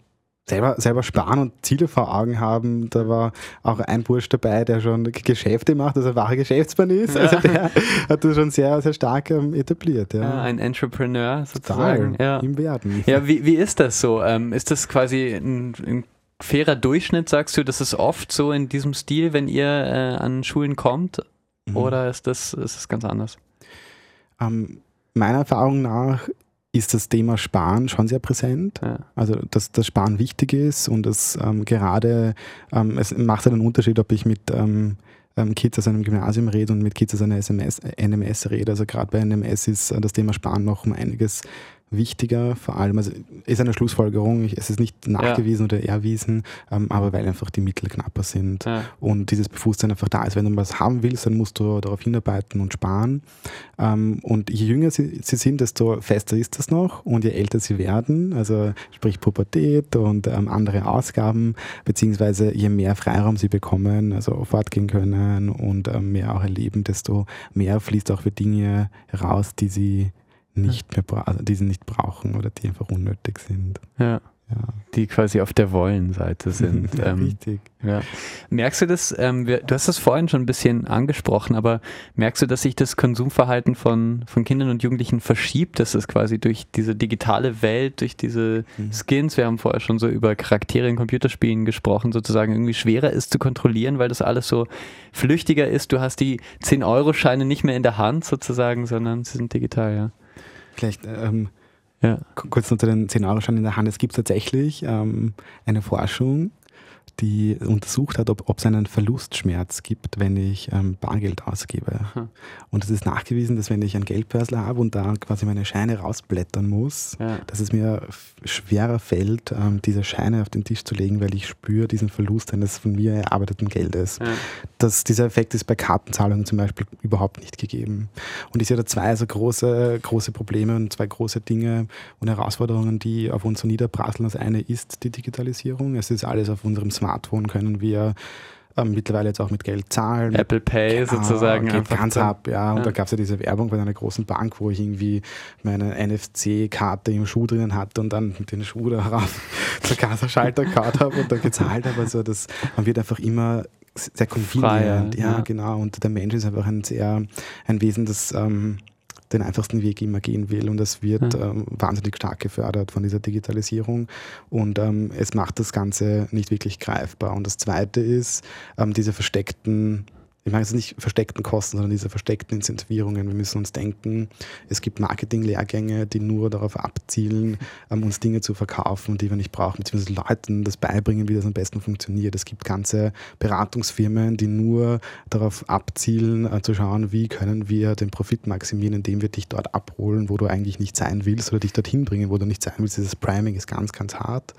selber, selber sparen und Ziele vor Augen haben. Da war auch ein Bursch dabei, der schon Geschäfte macht, also ein wahrer Geschäftsmann ist. Also der hat das schon sehr, sehr stark ähm, etabliert. Ja. ja. ein Entrepreneur sozusagen. Total, ja. Im Werden. Ja, wie, wie ist das so? Ähm, ist das quasi ein, ein fairer Durchschnitt, sagst du, das ist oft so in diesem Stil, wenn ihr äh, an Schulen kommt? Mhm. Oder ist das, ist das ganz anders? Ähm, meiner Erfahrung nach ist das Thema Sparen schon sehr präsent. Ja. Also, dass das Sparen wichtig ist und das ähm, gerade, ähm, es macht einen Unterschied, ob ich mit ähm, ähm Kids aus einem Gymnasium rede und mit Kids aus einer SMS, NMS rede. Also gerade bei NMS ist äh, das Thema Sparen noch um einiges wichtiger, vor allem, also ist eine Schlussfolgerung, es ist nicht nachgewiesen ja. oder erwiesen, ähm, aber weil einfach die Mittel knapper sind ja. und dieses Bewusstsein einfach da ist. Wenn du was haben willst, dann musst du darauf hinarbeiten und sparen. Ähm, und je jünger sie, sie, sind, desto fester ist das noch und je älter sie werden, also sprich Pubertät und ähm, andere Ausgaben, beziehungsweise je mehr Freiraum sie bekommen, also fortgehen können und ähm, mehr auch erleben, desto mehr fließt auch für Dinge raus, die sie nicht mehr also die sie nicht brauchen oder die einfach unnötig sind. Ja. Ja. Die quasi auf der Wollenseite sind. ja, ähm, richtig. Ja. Merkst du das, ähm, wir, du hast das vorhin schon ein bisschen angesprochen, aber merkst du, dass sich das Konsumverhalten von, von Kindern und Jugendlichen verschiebt, dass es quasi durch diese digitale Welt, durch diese mhm. Skins, wir haben vorher schon so über Charaktere in Computerspielen gesprochen, sozusagen irgendwie schwerer ist zu kontrollieren, weil das alles so flüchtiger ist. Du hast die 10-Euro-Scheine nicht mehr in der Hand sozusagen, sondern sie sind digital, ja. Vielleicht ähm, ja. kurz unter den 10-Euro-Schein in der Hand. Es gibt tatsächlich ähm, eine Forschung, die untersucht hat, ob es einen Verlustschmerz gibt, wenn ich ähm, Bargeld ausgebe. Hm. Und es ist nachgewiesen, dass wenn ich ein Geldbörsel habe und da quasi meine Scheine rausblättern muss, ja. dass es mir schwerer fällt, ähm, diese Scheine auf den Tisch zu legen, weil ich spüre diesen Verlust eines von mir erarbeiteten Geldes. Ja. Das, dieser Effekt ist bei Kartenzahlungen zum Beispiel überhaupt nicht gegeben. Und ich sehe da zwei so große, große Probleme und zwei große Dinge und Herausforderungen, die auf uns so niederprasseln. Das eine ist die Digitalisierung. Es ist alles auf unserem Smartphone können wir ähm, mittlerweile jetzt auch mit Geld zahlen. Apple Pay genau, sozusagen. Geht ganz ab, ja. Und ja. da gab es ja diese Werbung bei einer großen Bank, wo ich irgendwie meine NFC-Karte im Schuh drinnen hatte und dann mit den Schuh da rauf zur Kassaschalter gehauen habe und dann gezahlt habe. Also das, man wird einfach immer sehr convenient. Ja, ja, genau. Und der Mensch ist einfach ein sehr, ein Wesen, das ähm, den einfachsten Weg immer gehen will. Und das wird ja. ähm, wahnsinnig stark gefördert von dieser Digitalisierung. Und ähm, es macht das Ganze nicht wirklich greifbar. Und das Zweite ist, ähm, diese versteckten ich meine jetzt nicht versteckten Kosten, sondern diese versteckten Incentivierungen. Wir müssen uns denken, es gibt Marketing-Lehrgänge, die nur darauf abzielen, ähm, uns Dinge zu verkaufen, die wir nicht brauchen, beziehungsweise Leuten das beibringen, wie das am besten funktioniert. Es gibt ganze Beratungsfirmen, die nur darauf abzielen, äh, zu schauen, wie können wir den Profit maximieren, indem wir dich dort abholen, wo du eigentlich nicht sein willst oder dich dorthin bringen, wo du nicht sein willst. Dieses Priming ist ganz, ganz hart.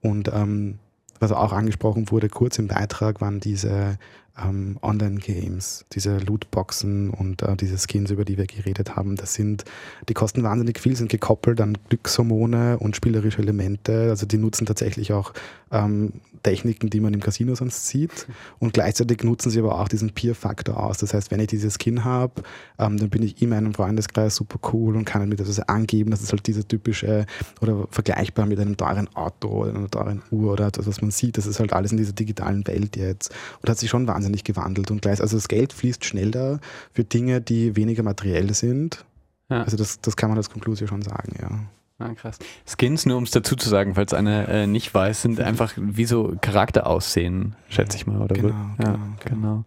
Und ähm, was auch angesprochen wurde, kurz im Beitrag, waren diese ähm, Online-Games, diese Lootboxen und äh, diese Skins, über die wir geredet haben, das sind, die kosten wahnsinnig viel, sind gekoppelt an Glückshormone und spielerische Elemente. Also die nutzen tatsächlich auch ähm, Techniken, die man im Casino sonst sieht. Und gleichzeitig nutzen sie aber auch diesen Peer-Faktor aus. Das heißt, wenn ich diese Skin habe, ähm, dann bin ich in meinem Freundeskreis super cool und kann mir das angeben. Das ist halt diese typische oder vergleichbar mit einem teuren Auto oder einer teuren Uhr oder etwas, was man sieht. Das ist halt alles in dieser digitalen Welt jetzt. Und hat sich schon wahnsinnig gewandelt. Und gleich, also das Geld fließt schneller für Dinge, die weniger materiell sind. Ja. Also das, das kann man als Konklusion schon sagen, ja. Ah, krass. Skins, nur um es dazu zu sagen, falls einer äh, nicht weiß, sind einfach wie so Charakter aussehen, schätze ich mal, oder? Genau, ja, genau, genau. genau.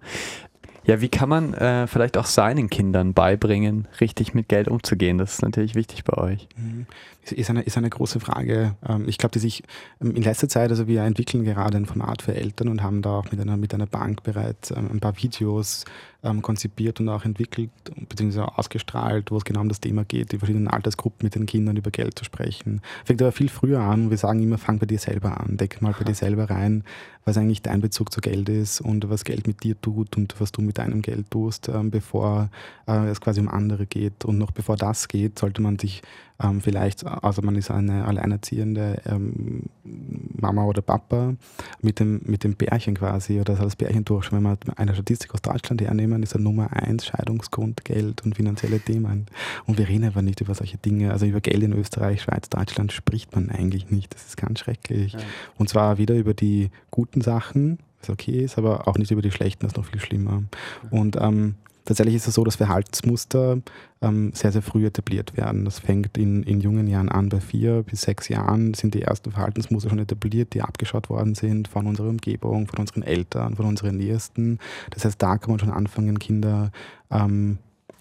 Ja, wie kann man äh, vielleicht auch seinen Kindern beibringen, richtig mit Geld umzugehen? Das ist natürlich wichtig bei euch. Mhm. Ist eine, ist eine große Frage. Ähm, ich glaube, die sich ähm, in letzter Zeit, also wir entwickeln gerade ein Format für Eltern und haben da auch mit einer, mit einer Bank bereits ähm, ein paar Videos ähm, konzipiert und auch entwickelt bzw. ausgestrahlt, wo es genau um das Thema geht, die verschiedenen Altersgruppen mit den Kindern über Geld zu sprechen. Fängt aber viel früher an und wir sagen immer, fang bei dir selber an, deck mal bei dir selber rein, was eigentlich dein Bezug zu Geld ist und was Geld mit dir tut und was du mit deinem Geld tust, ähm, bevor äh, es quasi um andere geht. Und noch bevor das geht, sollte man sich ähm, vielleicht, also man ist eine alleinerziehende ähm, Mama oder Papa mit dem, mit dem Bärchen quasi oder das Bärchen durch. Wenn wir eine Statistik aus Deutschland hernehmen, ist er Nummer eins Scheidungsgrund Geld und finanzielle Themen. Und wir reden aber nicht über solche Dinge. Also über Geld in Österreich, Schweiz, Deutschland spricht man eigentlich nicht. Das ist ganz schrecklich. Ja. Und zwar weder über die guten Sachen, was okay ist, aber auch nicht über die schlechten, das ist noch viel schlimmer. Und ähm, Tatsächlich ist es so, dass Verhaltensmuster ähm, sehr, sehr früh etabliert werden. Das fängt in, in jungen Jahren an. Bei vier bis sechs Jahren sind die ersten Verhaltensmuster schon etabliert, die abgeschaut worden sind von unserer Umgebung, von unseren Eltern, von unseren Nächsten. Das heißt, da kann man schon anfangen, Kinder ähm,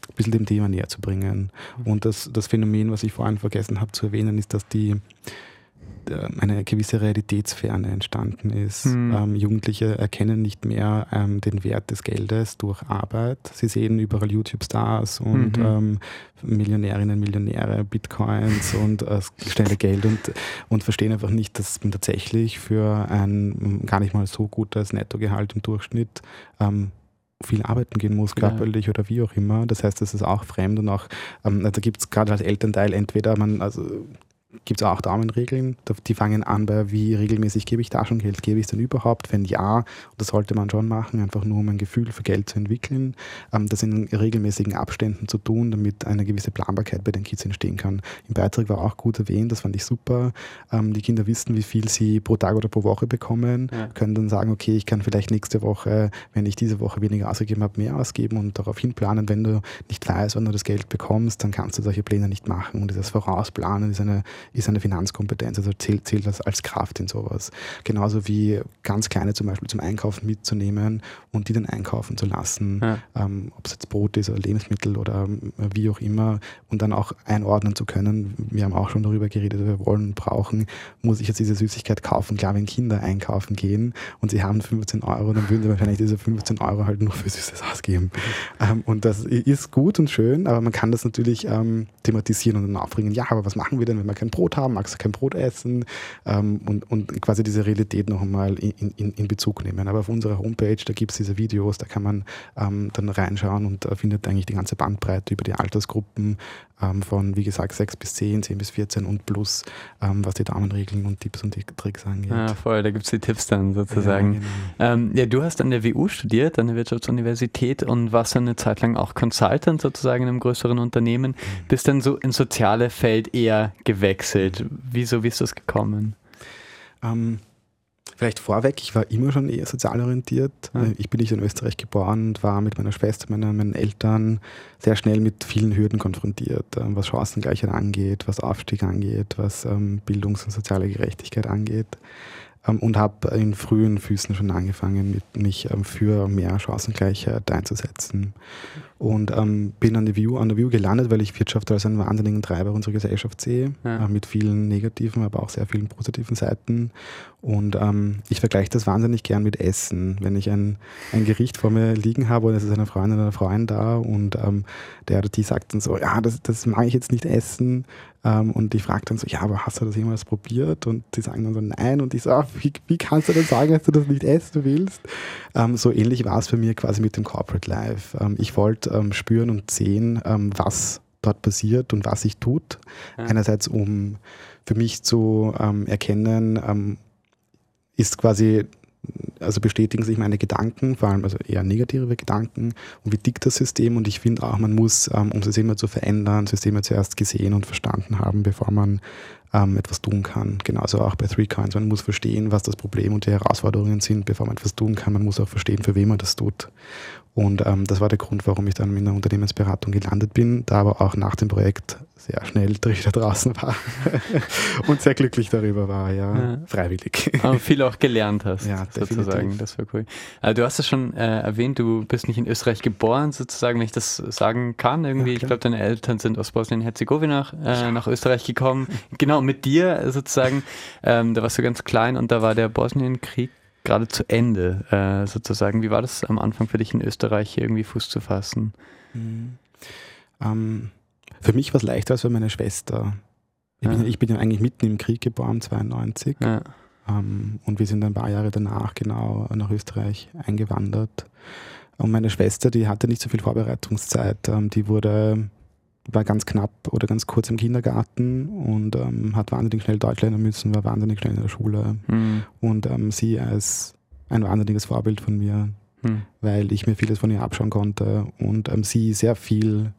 ein bisschen dem Thema näher zu bringen. Und das, das Phänomen, was ich vorhin vergessen habe zu erwähnen, ist, dass die eine gewisse Realitätsferne entstanden ist. Hm. Ähm, Jugendliche erkennen nicht mehr ähm, den Wert des Geldes durch Arbeit. Sie sehen überall YouTube-Stars und Mhm. ähm, Millionärinnen, Millionäre, Bitcoins und äh, schnelle Geld und, und verstehen einfach nicht, dass man tatsächlich für ein gar nicht mal so gutes Nettogehalt im Durchschnitt ähm, viel arbeiten gehen muss, Ja. körperlich oder wie auch immer. Das heißt, das ist auch fremd und auch, ähm, da gibt es gerade als Elternteil entweder man, also gibt es auch Daumenregeln, Da- die fangen an bei, wie regelmäßig gebe ich Taschengeld, gebe ich es denn überhaupt? Wenn ja, das sollte man schon machen, einfach nur um ein Gefühl für Geld zu entwickeln, ähm, das in regelmäßigen Abständen zu tun, damit eine gewisse Planbarkeit bei den Kids entstehen kann. Im Beitrag war auch gut erwähnt, das fand ich super. Ähm, die Kinder wissen, wie viel sie pro Tag oder pro Woche bekommen, Ja. können dann sagen, okay, ich kann vielleicht nächste Woche, wenn ich diese Woche weniger ausgegeben habe, mehr ausgeben und darauf hinplanen. Wenn du nicht weißt, wann du das Geld bekommst, dann kannst du solche Pläne nicht machen. Und dieses Vorausplanen ist eine, ist eine Finanzkompetenz, also zählt, zählt das als Kraft in sowas. Genauso wie ganz kleine zum Beispiel zum Einkaufen mitzunehmen und die dann einkaufen zu lassen, Ja. ähm, ob es jetzt Brot ist oder Lebensmittel oder ähm, wie auch immer und dann auch einordnen zu können. Wir haben auch schon darüber geredet, wir wollen und brauchen, muss ich jetzt diese Süßigkeit kaufen? Klar, wenn Kinder einkaufen gehen und sie haben 15 Euro, dann würden sie wahrscheinlich diese 15 Euro halt nur für Süßes ausgeben. Ähm, und das ist gut und schön, aber man kann das natürlich ähm, thematisieren und dann aufbringen, ja, aber was machen wir denn, wenn wir kein Brot haben? Magst du kein Brot essen? Ähm, und, und quasi diese Realität noch einmal in, in, in Bezug nehmen. Aber auf unserer Homepage, da gibt es diese Videos, da kann man ähm, dann reinschauen und äh, findet eigentlich die ganze Bandbreite über die Altersgruppen ähm, von, wie gesagt, 6 bis 10, 10 bis 14 und plus, ähm, was die Daumenregeln und Tipps und die Tricks angeht. Ja, voll, da gibt es die Tipps dann sozusagen. Ja, genau. Ähm, ja, du hast an der WU studiert, an der Wirtschaftsuniversität und warst dann eine Zeit lang auch Consultant sozusagen in einem größeren Unternehmen, Mhm. bist dann so ins soziale Feld eher gewechselt. Wieso, wie ist das gekommen? Vielleicht vorweg, ich war immer schon eher sozial orientiert. Ja. Ich bin nicht in Österreich geboren und war mit meiner Schwester, meiner, meinen Eltern sehr schnell mit vielen Hürden konfrontiert, ähm, was Chancengleichheit angeht, was Aufstieg angeht, was ähm, Bildungs- und soziale Gerechtigkeit angeht. Ähm, und habe in frühen Füßen schon angefangen, mich für mehr Chancengleichheit einzusetzen. Und ähm, bin an der, View, an der View gelandet, weil ich Wirtschaft als einen wahnsinnigen Treiber unserer Gesellschaft sehe, Ja. äh, mit vielen negativen, aber auch sehr vielen positiven Seiten. Und ähm, ich vergleiche das wahnsinnig gern mit Essen. Wenn ich ein, ein Gericht vor mir liegen habe und es ist eine Freundin oder ein Freund da und ähm, der oder die sagt dann so, ja, das, das mag ich jetzt nicht essen. Ähm, und ich frage dann so, ja, aber hast du das jemals probiert? Und die sagen dann so, nein. Und ich so, ah, wie, wie kannst du denn sagen, dass du das nicht essen willst? Ähm, so ähnlich war es für mich quasi mit dem Corporate Life. Ähm, ich wollte ähm, spüren und sehen, ähm, was dort passiert und was sich tut. Ja. Einerseits, um für mich zu ähm, erkennen, ähm, ist quasi, also bestätigen sich meine Gedanken, vor allem also eher negative Gedanken und wie tickt das System und ich finde auch, man muss, ähm, um Systeme zu verändern, Systeme zuerst gesehen und verstanden haben, bevor man ähm, etwas tun kann. Genauso auch bei Three Coins, man muss verstehen, was das Problem und die Herausforderungen sind, bevor man etwas tun kann. Man muss auch verstehen, für wen man das tut. Und ähm, das war der Grund, warum ich dann in der Unternehmensberatung gelandet bin, da aber auch nach dem Projekt sehr schnell wieder draußen war und sehr glücklich darüber war, ja, Ja. freiwillig. Aber viel auch gelernt hast, Ja, sozusagen. definitiv. Das war cool. Äh, du hast es schon äh, erwähnt, du bist nicht in Österreich geboren, sozusagen, wenn ich das sagen kann. Irgendwie, Ja, ich glaube, deine Eltern sind aus Bosnien-Herzegowina äh, nach Österreich gekommen. Genau, mit dir sozusagen. Ähm, da warst du ganz klein und da war der Bosnienkrieg gerade zu Ende, äh, sozusagen. Wie war das am Anfang für dich in Österreich hier irgendwie Fuß zu fassen? Ähm, für mich war es leichter als für meine Schwester. Ich, Ja. bin, ich bin ja eigentlich mitten im Krieg geboren, 92. Ja. Ähm, und wir sind ein paar Jahre danach genau nach Österreich eingewandert. Und meine Schwester, die hatte nicht so viel Vorbereitungszeit. Ähm, die wurde, war ganz knapp oder ganz kurz im Kindergarten und ähm, hat wahnsinnig schnell Deutsch lernen müssen, war wahnsinnig schnell in der Schule. Hm. Und ähm, sie als ein wahnsinniges Vorbild von mir, Hm. weil ich mir vieles von ihr abschauen konnte und ähm, sie sehr viel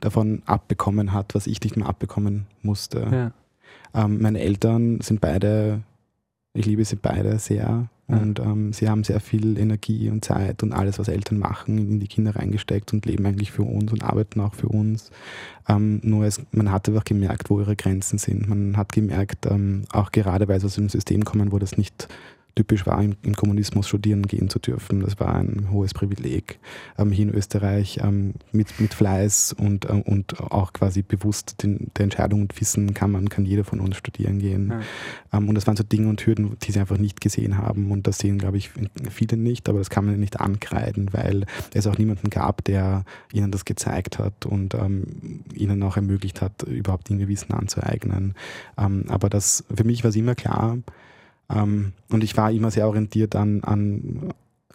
davon abbekommen hat, was ich nicht mehr abbekommen musste. Ja. Ähm, meine Eltern sind beide, ich liebe sie beide sehr und ähm, sie haben sehr viel Energie und Zeit und alles, was Eltern machen, in die Kinder reingesteckt und leben eigentlich für uns und arbeiten auch für uns. Ähm, nur es, man hat einfach gemerkt, wo ihre Grenzen sind. Man hat gemerkt, ähm, auch gerade weil sie aus dem System kommen, wo das nicht typisch war, im, im, Kommunismus studieren gehen zu dürfen. Das war ein hohes Privileg. Ähm, hier in Österreich ähm, mit, mit Fleiß und, äh, und auch quasi bewusst den, der Entscheidung und Wissen kann man, kann jeder von uns studieren gehen. Ja. Ähm, und das waren so Dinge und Hürden, die sie einfach nicht gesehen haben. Und das sehen, glaube ich, viele nicht, aber das kann man nicht ankreiden, weil es auch niemanden gab, der ihnen das gezeigt hat und ähm, ihnen auch ermöglicht hat, überhaupt Dinge Wissen anzueignen. Ähm, aber das, für mich war es immer klar, ähm, und ich war immer sehr orientiert an, an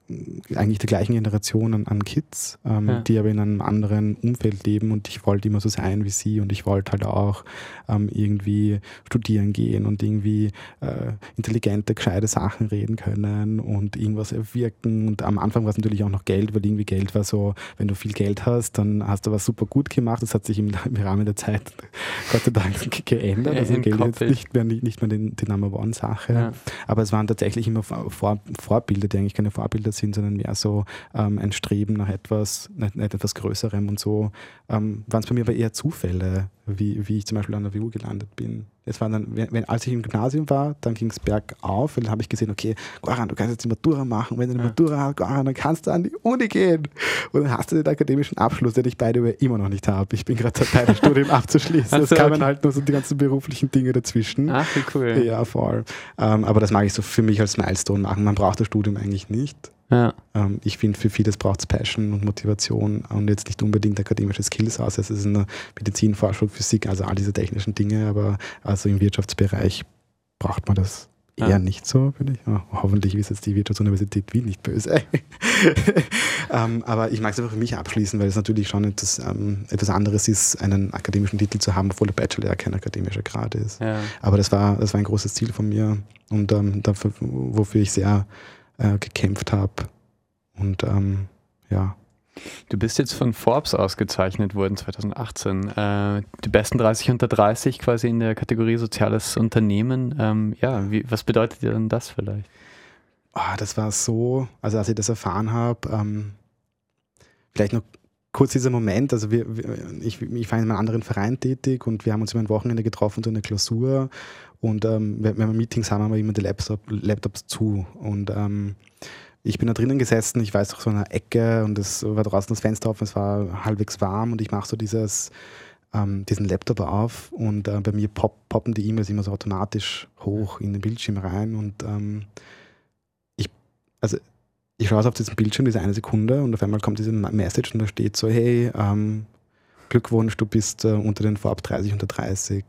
eigentlich der gleichen Generation an, an Kids, ähm, ja. die aber in einem anderen Umfeld leben und ich wollte immer so sein wie sie und ich wollte halt auch ähm, irgendwie studieren gehen und irgendwie äh, intelligente, gescheite Sachen reden können und irgendwas erwirken und am Anfang war es natürlich auch noch Geld, weil irgendwie Geld war so, wenn du viel Geld hast, dann hast du was super gut gemacht, das hat sich im, im Rahmen der Zeit Gott sei Dank geändert, also Geld ist nicht mehr, nicht, nicht mehr die, die Number One Sache, ja. aber es waren tatsächlich immer Vor Vorbilder, die eigentlich keine Vorbilder sind, sondern mehr so ähm, ein Streben nach etwas, nicht, nicht etwas Größerem und so. Ähm, waren es bei mir aber eher Zufälle, wie, wie ich zum Beispiel an der WU gelandet bin. Es war dann, wenn, als ich im Gymnasium war, dann ging es bergauf, weil dann habe ich gesehen, okay, Goran, du kannst jetzt die Matura machen. Wenn du eine ja. Matura hast, Goran, dann kannst du an die Uni gehen. Und dann hast du den akademischen Abschluss, den ich beide immer noch nicht habe. Ich bin gerade dabei, das Studium abzuschließen. Es so, kamen okay. halt nur so die ganzen beruflichen Dinge dazwischen. Ach, wie cool. Ja, voll. Ähm, aber das mag ich so für mich als Milestone machen. Man braucht das Studium eigentlich nicht. Ja. Ähm, ich finde, für vieles braucht es Passion und Motivation und jetzt nicht unbedingt akademische Skills aus. Es ist in der Medizin, Forschung, Physik, also all diese technischen Dinge, aber also im Wirtschaftsbereich braucht man das eher ja. nicht so, finde ich. Hoffentlich ist jetzt die Wirtschaftsuniversität Wien nicht böse. ähm, aber ich mag es einfach für mich abschließen, weil es natürlich schon etwas, ähm, etwas anderes ist, einen akademischen Titel zu haben, obwohl der Bachelor ja kein akademischer Grad ist. Ja. Aber das war, das war ein großes Ziel von mir und ähm, dafür, wofür ich sehr äh, gekämpft habe. Und ähm, ja. Du bist jetzt von Forbes ausgezeichnet worden 2018. Äh, die besten 30 unter 30 quasi in der Kategorie soziales Unternehmen. Ähm, ja, wie, was bedeutet dir denn das vielleicht? Oh, das war so, also als ich das erfahren habe, ähm, vielleicht noch kurz dieser Moment, also wir, ich, ich war in einem anderen Verein tätig und wir haben uns immer ein Wochenende getroffen zu einer Klausur und ähm, wenn, wir Meetings haben, haben wir immer die Laptop, Laptops zu und ähm, ich bin da drinnen gesessen, ich weiß doch so einer Ecke und es war draußen das Fenster offen, es war halbwegs warm und ich mache so dieses, ähm, diesen Laptop auf und äh, bei mir pop, poppen die E-Mails immer so automatisch hoch in den Bildschirm rein und ähm, ich, also ich schaue auf diesen Bildschirm, diese eine Sekunde und auf einmal kommt diese Message und da steht so, hey, ähm, Glückwunsch, du bist äh, unter den Vorab 30 unter 30.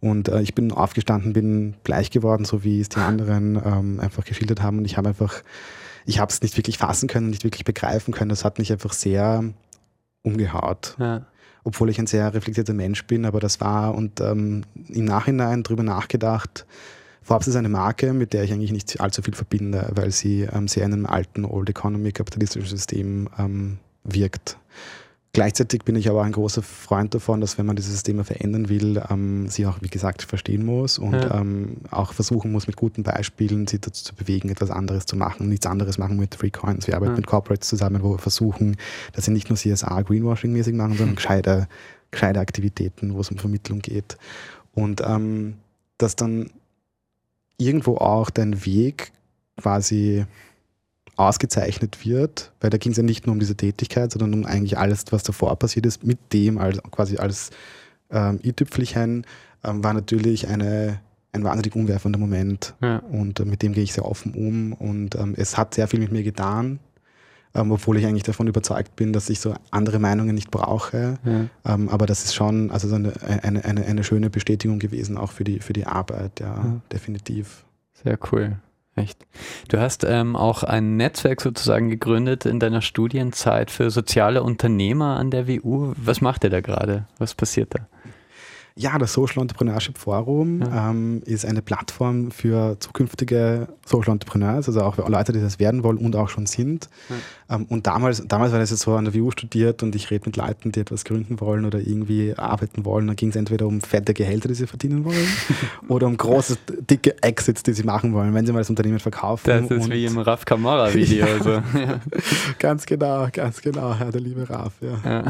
Und äh, ich bin aufgestanden, bin bleich geworden, so wie es die anderen ähm, einfach geschildert haben. Und ich habe einfach, ich habe es nicht wirklich fassen können, nicht wirklich begreifen können. Das hat mich einfach sehr umgehaut. Ja. Obwohl ich ein sehr reflektierter Mensch bin, aber das war und ähm, im Nachhinein drüber nachgedacht, Forbes ist eine Marke, mit der ich eigentlich nicht allzu viel verbinde, weil sie ähm, sehr in einem alten Old Economy kapitalistischen System ähm, wirkt. Gleichzeitig bin ich aber ein großer Freund davon, dass wenn man dieses Thema verändern will, ähm, sie auch, wie gesagt, verstehen muss und ja. ähm, auch versuchen muss, mit guten Beispielen sie dazu zu bewegen, etwas anderes zu machen, nichts anderes machen mit Free Coins. Wir arbeiten ja. mit Corporates zusammen, wo wir versuchen, dass sie nicht nur CSR Greenwashing-mäßig machen, sondern gescheite, gescheite Aktivitäten, wo es um Vermittlung geht. Und ähm, dass dann irgendwo auch dein Weg quasi ausgezeichnet wird, weil da ging es ja nicht nur um diese Tätigkeit, sondern um eigentlich alles, was davor passiert ist, mit dem als quasi als ähm, i-Tüpfelchen, ähm, war natürlich eine, ein wahnsinnig umwerfender Moment. Ja. Und äh, mit dem gehe ich sehr offen um. Und ähm, es hat sehr viel mit mir getan, ähm, obwohl ich eigentlich davon überzeugt bin, dass ich so andere Meinungen nicht brauche. Ja. Ähm, aber das ist schon also so eine, eine, eine, eine, schöne Bestätigung gewesen, auch für die, für die Arbeit, ja, ja. definitiv. Sehr cool. Echt. Du hast ähm, auch ein Netzwerk sozusagen gegründet in deiner Studienzeit für soziale Unternehmer an der WU. Was macht ihr da gerade? Was passiert da? Ja, das Social Entrepreneurship Forum ja. ähm, ist eine Plattform für zukünftige Social Entrepreneurs, also auch für Leute, die das werden wollen und auch schon sind. Ja. Ähm, und damals, damals war das jetzt so an der WU studiert und ich rede mit Leuten, die etwas gründen wollen oder irgendwie arbeiten wollen. Dann ging es entweder um fette Gehälter, die sie verdienen wollen, oder um große, dicke Exits, die sie machen wollen, wenn sie mal das Unternehmen verkaufen. Das ist wie im Raf Kamara-Video. ja. also. Ganz genau, ganz genau, ja, der liebe Raf. Ja.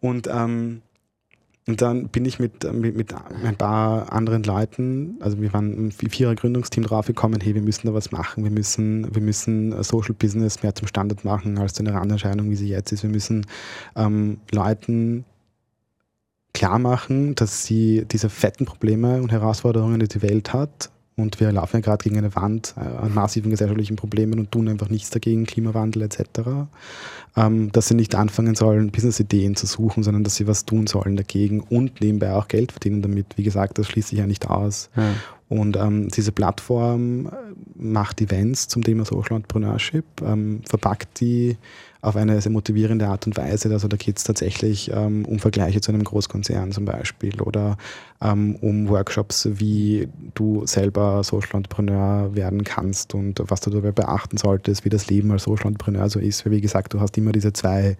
und ähm, und dann bin ich mit, mit, mit ein paar anderen Leuten, also wir waren im vierer Gründungsteam draufgekommen, hey, wir müssen da was machen, wir müssen, wir müssen Social Business mehr zum Standard machen als eine Randerscheinung, wie sie jetzt ist. Wir müssen ähm, Leuten klar machen, dass sie diese fetten Probleme und Herausforderungen, die die Welt hat, und wir laufen ja gerade gegen eine Wand äh, an massiven gesellschaftlichen Problemen und tun einfach nichts dagegen, Klimawandel etc. Ähm, dass sie nicht anfangen sollen, Business-Ideen zu suchen, sondern dass sie was tun sollen dagegen und nebenbei auch Geld verdienen damit. Wie gesagt, das schließt sich ja nicht aus. Ja. Und ähm, diese Plattform äh, macht Events zum Thema Social Entrepreneurship, ähm, verpackt die auf eine sehr motivierende Art und Weise. Also da geht es tatsächlich ähm, um Vergleiche zu einem Großkonzern zum Beispiel oder ähm, um Workshops, wie du selber Social Entrepreneur werden kannst und was du dabei beachten solltest, wie das Leben als Social Entrepreneur so ist. Weil wie gesagt, du hast immer diese zwei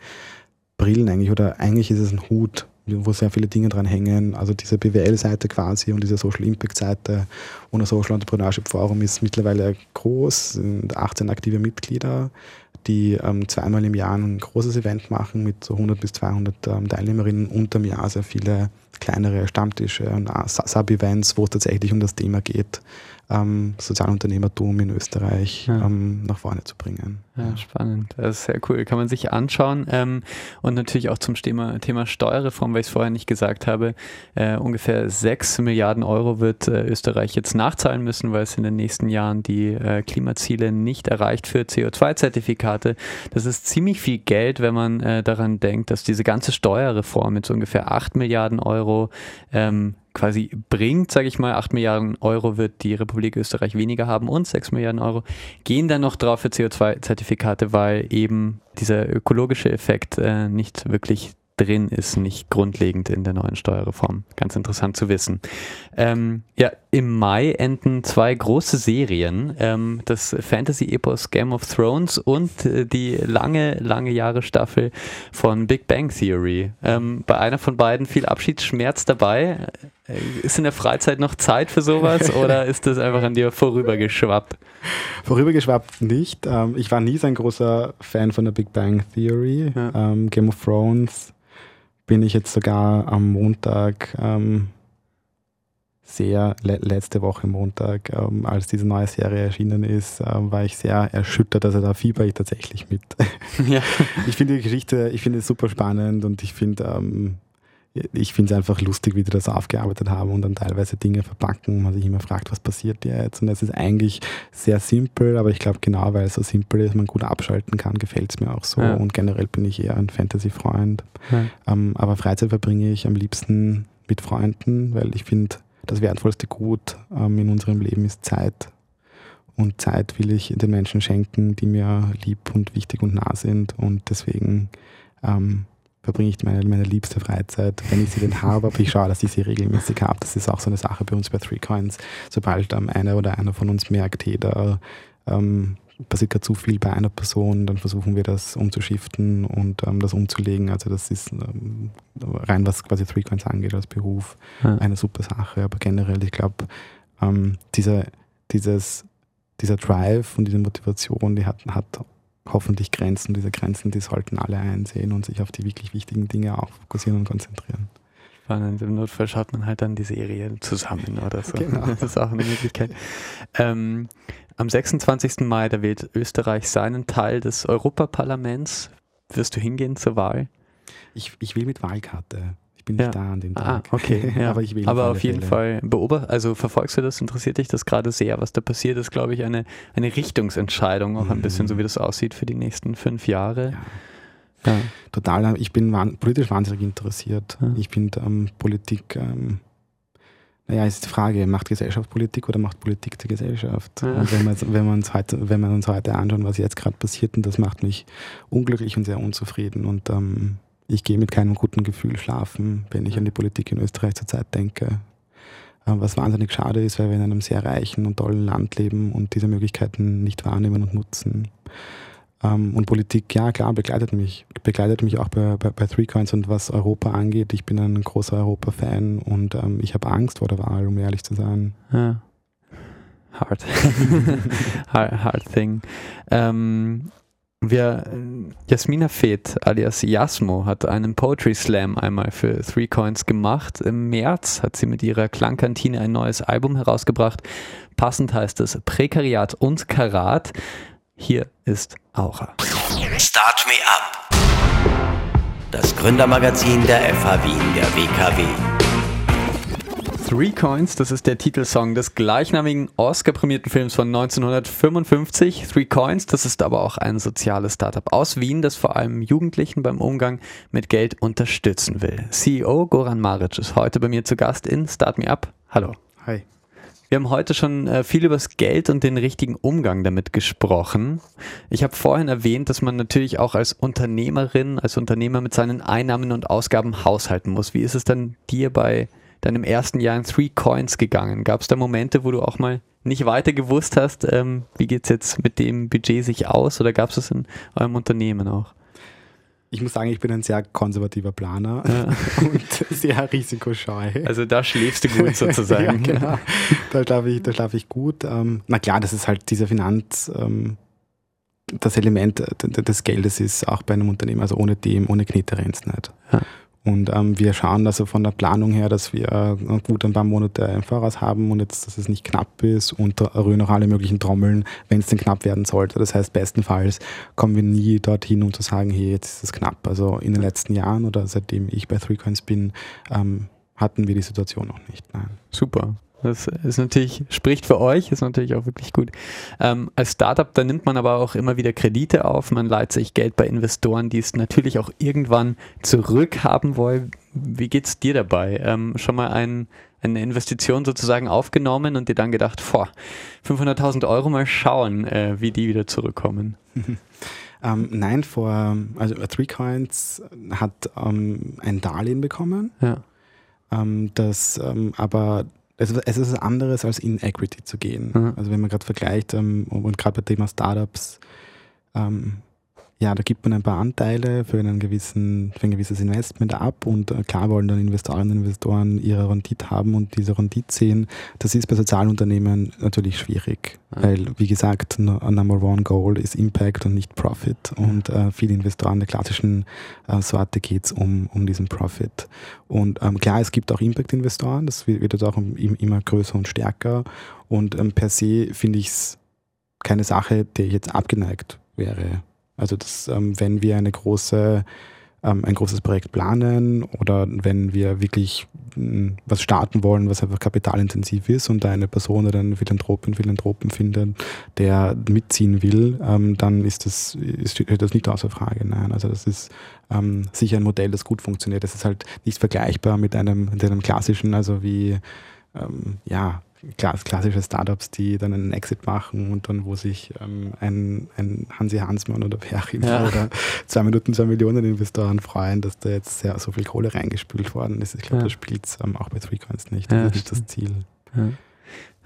Brillen eigentlich oder eigentlich ist es ein Hut wo sehr viele Dinge dran hängen. Also diese BWL-Seite quasi und diese Social Impact-Seite und das Social Entrepreneurship Forum ist mittlerweile groß, sind 18 aktive Mitglieder die ähm, zweimal im Jahr ein großes Event machen mit so 100 bis 200 ähm, Teilnehmerinnen und im Jahr sehr viele kleinere Stammtische und Sub-Events, wo es tatsächlich um das Thema geht, ähm, Sozialunternehmertum in Österreich ja. ähm, nach vorne zu bringen. Ja, spannend. Das ist sehr cool. Kann man sich anschauen. Ähm, und natürlich auch zum Thema, Thema Steuerreform, weil ich es vorher nicht gesagt habe. Äh, ungefähr 6 Milliarden Euro wird äh, Österreich jetzt nachzahlen müssen, weil es in den nächsten Jahren die äh, Klimaziele nicht erreicht für CO2-Zertifikate. Das ist ziemlich viel Geld, wenn man äh, daran denkt, dass diese ganze Steuerreform mit so ungefähr 8 Milliarden Euro ähm, quasi bringt, sage ich mal, 8 Milliarden Euro wird die Republik Österreich weniger haben und 6 Milliarden Euro gehen dann noch drauf für CO2-Zertifikate, weil eben dieser ökologische Effekt äh, nicht wirklich drin ist, nicht grundlegend in der neuen Steuerreform. Ganz interessant zu wissen. Ähm, ja, im Mai enden zwei große Serien, ähm, das Fantasy-Epos Game of Thrones und äh, die lange, lange Jahre Staffel von Big Bang Theory. Ähm, bei einer von beiden viel Abschiedsschmerz dabei. Äh, ist in der Freizeit noch Zeit für sowas oder ist das einfach an dir vorübergeschwappt? Vorübergeschwappt nicht. Ähm, ich war nie so ein großer Fan von der Big Bang Theory. Ja. Ähm, Game of Thrones bin ich jetzt sogar am Montag ähm, sehr, le letzte Woche Montag, ähm, als diese neue Serie erschienen ist, ähm, war ich sehr erschüttert. Also da fieber ich tatsächlich mit. Ja. Ich finde die Geschichte, ich finde es super spannend und ich finde ähm, ich finde es einfach lustig, wie die das aufgearbeitet haben und dann teilweise Dinge verpacken, man sich immer fragt, was passiert jetzt? Und es ist eigentlich sehr simpel, aber ich glaube, genau weil es so simpel ist, man gut abschalten kann, gefällt es mir auch so. Ja. Und generell bin ich eher ein Fantasy-Freund. Ja. Ähm, aber Freizeit verbringe ich am liebsten mit Freunden, weil ich finde, das wertvollste Gut ähm, in unserem Leben ist Zeit. Und Zeit will ich den Menschen schenken, die mir lieb und wichtig und nah sind. Und deswegen ähm, verbringe ich meine, meine liebste Freizeit, wenn ich sie denn habe, aber ich schaue, dass ich sie regelmäßig habe. Das ist auch so eine Sache bei uns bei Three Coins. Sobald ähm, einer oder einer von uns merkt, hey, da ähm, passiert gerade zu viel bei einer Person, dann versuchen wir das umzuschiften und ähm, das umzulegen. Also das ist ähm, rein, was quasi Coins angeht als Beruf, ja. eine super Sache. Aber generell, ich glaube, ähm, dieser, dieses, dieser Drive und diese Motivation, die hat, hat hoffentlich Grenzen. Diese Grenzen, die sollten alle einsehen und sich auf die wirklich wichtigen Dinge auch fokussieren und konzentrieren. Spannend. Im Notfall schaut man halt dann die Serie zusammen oder so. Genau. Das ist auch eine Möglichkeit. Ähm, am 26. Mai, da wählt Österreich seinen Teil des Europaparlaments. Wirst du hingehen zur Wahl? Ich, ich will mit Wahlkarte bin nicht ja. da an dem ah, Tag. Ah, okay. Ja. Aber ich will Aber auf jeden Fälle. Fall beobacht, also verfolgst du das, interessiert dich das gerade sehr, was da passiert ist, glaube ich, eine, eine Richtungsentscheidung auch mhm. ein bisschen, so wie das aussieht für die nächsten fünf Jahre. Ja. ja. Total, ich bin politisch wahnsinnig interessiert. Ich finde ähm, Politik, ähm, naja, ist die Frage, macht Gesellschaft Politik oder macht Politik die Gesellschaft? Ja. Und wenn wir, wenn, wir uns heute, wenn wir uns heute anschauen, was jetzt gerade passiert, und das macht mich unglücklich und sehr unzufrieden. Und ähm, ich gehe mit keinem guten Gefühl schlafen, wenn ich an die Politik in Österreich zurzeit denke. Äh, was wahnsinnig schade ist, weil wir in einem sehr reichen und tollen Land leben und diese Möglichkeiten nicht wahrnehmen und nutzen. Ähm, und Politik, ja klar, begleitet mich. Begleitet mich auch bei, bei, bei Three Coins und was Europa angeht. Ich bin ein großer Europa-Fan und ähm, ich habe Angst vor der Wahl, um ehrlich zu sein. Ja. Hard. hard, hard thing. Ähm, Wir, Jasmina Feth alias Jasmo hat einen Poetry Slam einmal für Three Coins gemacht. Im März hat sie mit ihrer Klangkantine ein neues Album herausgebracht. Passend heißt es Prekariat und Karat. Hier ist Aura. Start Me Up. Das Gründermagazin der FH Wien, der WKW. Three Coins, das ist der Titelsong des gleichnamigen Oscar-prämierten Films von 1955. Three Coins, das ist aber auch ein soziales Startup aus Wien, das vor allem Jugendlichen beim Umgang mit Geld unterstützen will. CEO Goran Maric ist heute bei mir zu Gast in Start Me Up. Hallo. Hi. Wir haben heute schon äh, viel über das Geld und den richtigen Umgang damit gesprochen. Ich habe vorhin erwähnt, dass man natürlich auch als Unternehmerin, als Unternehmer mit seinen Einnahmen und Ausgaben haushalten muss. Wie ist es dann dir bei deinem ersten Jahr in Three Coins gegangen? Gab es da Momente, wo du auch mal nicht weiter gewusst hast, ähm, wie geht es jetzt mit dem Budget sich aus oder gab es das in eurem Unternehmen auch? Ich muss sagen, ich bin ein sehr konservativer Planer ja. und sehr risikoscheu. Also da schläfst du gut sozusagen. ja, genau. Da schlafe ich, schlaf ich gut. Ähm, na klar, das ist halt dieser Finanz, ähm, das Element des Geldes ist auch bei einem Unternehmen, also ohne dem, ohne Knete rennt nicht. Ja. Und ähm, wir schauen also von der Planung her, dass wir äh, gut ein paar Monate im Voraus haben und jetzt, dass es nicht knapp ist und rühren auch alle möglichen Trommeln, wenn es denn knapp werden sollte. Das heißt, bestenfalls kommen wir nie dorthin, um zu sagen, hey, jetzt ist es knapp. Also in den letzten Jahren oder seitdem ich bei 3Coins bin, ähm, hatten wir die Situation noch nicht. Nein. Super. Das ist natürlich, spricht für euch, ist natürlich auch wirklich gut. Ähm, als Startup, da nimmt man aber auch immer wieder Kredite auf, man leiht sich Geld bei Investoren, die es natürlich auch irgendwann zurückhaben wollen. Wie geht es dir dabei? Ähm, schon mal ein, eine Investition sozusagen aufgenommen und dir dann gedacht, vor 500.000 Euro mal schauen, äh, wie die wieder zurückkommen? Ähm, nein, vor, also Three Coins hat ähm, ein Darlehen bekommen. Ja. Ähm, das ähm, aber es, es ist anderes als in Equity zu gehen. Mhm. Also wenn man gerade vergleicht ähm, und gerade bei Thema Startups, ähm, ja, da gibt man ein paar Anteile für, einen gewissen, für ein gewisses Investment ab und äh, klar wollen dann Investorinnen und Investoren ihre Rendite haben und diese Rendite sehen. Das ist bei Sozialunternehmen natürlich schwierig, ja. weil, wie gesagt, Number One Goal ist Impact und nicht Profit und äh, viele Investoren der klassischen äh, Sorte geht es um, um diesen Profit. Und ähm, klar, es gibt auch Impact-Investoren, das wird jetzt auch immer größer und stärker und ähm, per se finde ich es keine Sache, der ich jetzt abgeneigt wäre also dass, ähm, wenn wir eine große, ähm, ein großes Projekt planen oder wenn wir wirklich mh, hm, was starten wollen, was einfach kapitalintensiv ist und da eine Person oder einen Philanthropin, Philanthropen findet, der mitziehen will, ähm, dann ist das, ist das nicht außer Frage. Nein, also das ist ähm, sicher ein Modell, das gut funktioniert. Das ist halt nicht vergleichbar mit einem, mit einem klassischen, also wie ähm, ja, klassische Startups, die dann einen Exit machen und dann, wo sich ähm, ein, ein Hansi Hansmann oder wer auch immer ja. oder zwei Minuten zwei Millionen Investoren freuen, dass da jetzt sehr, so viel Kohle reingespült worden ist. Ich glaube, ja. das spielt es ähm, auch bei Threecoins nicht. Das ja, ist nicht das Ziel.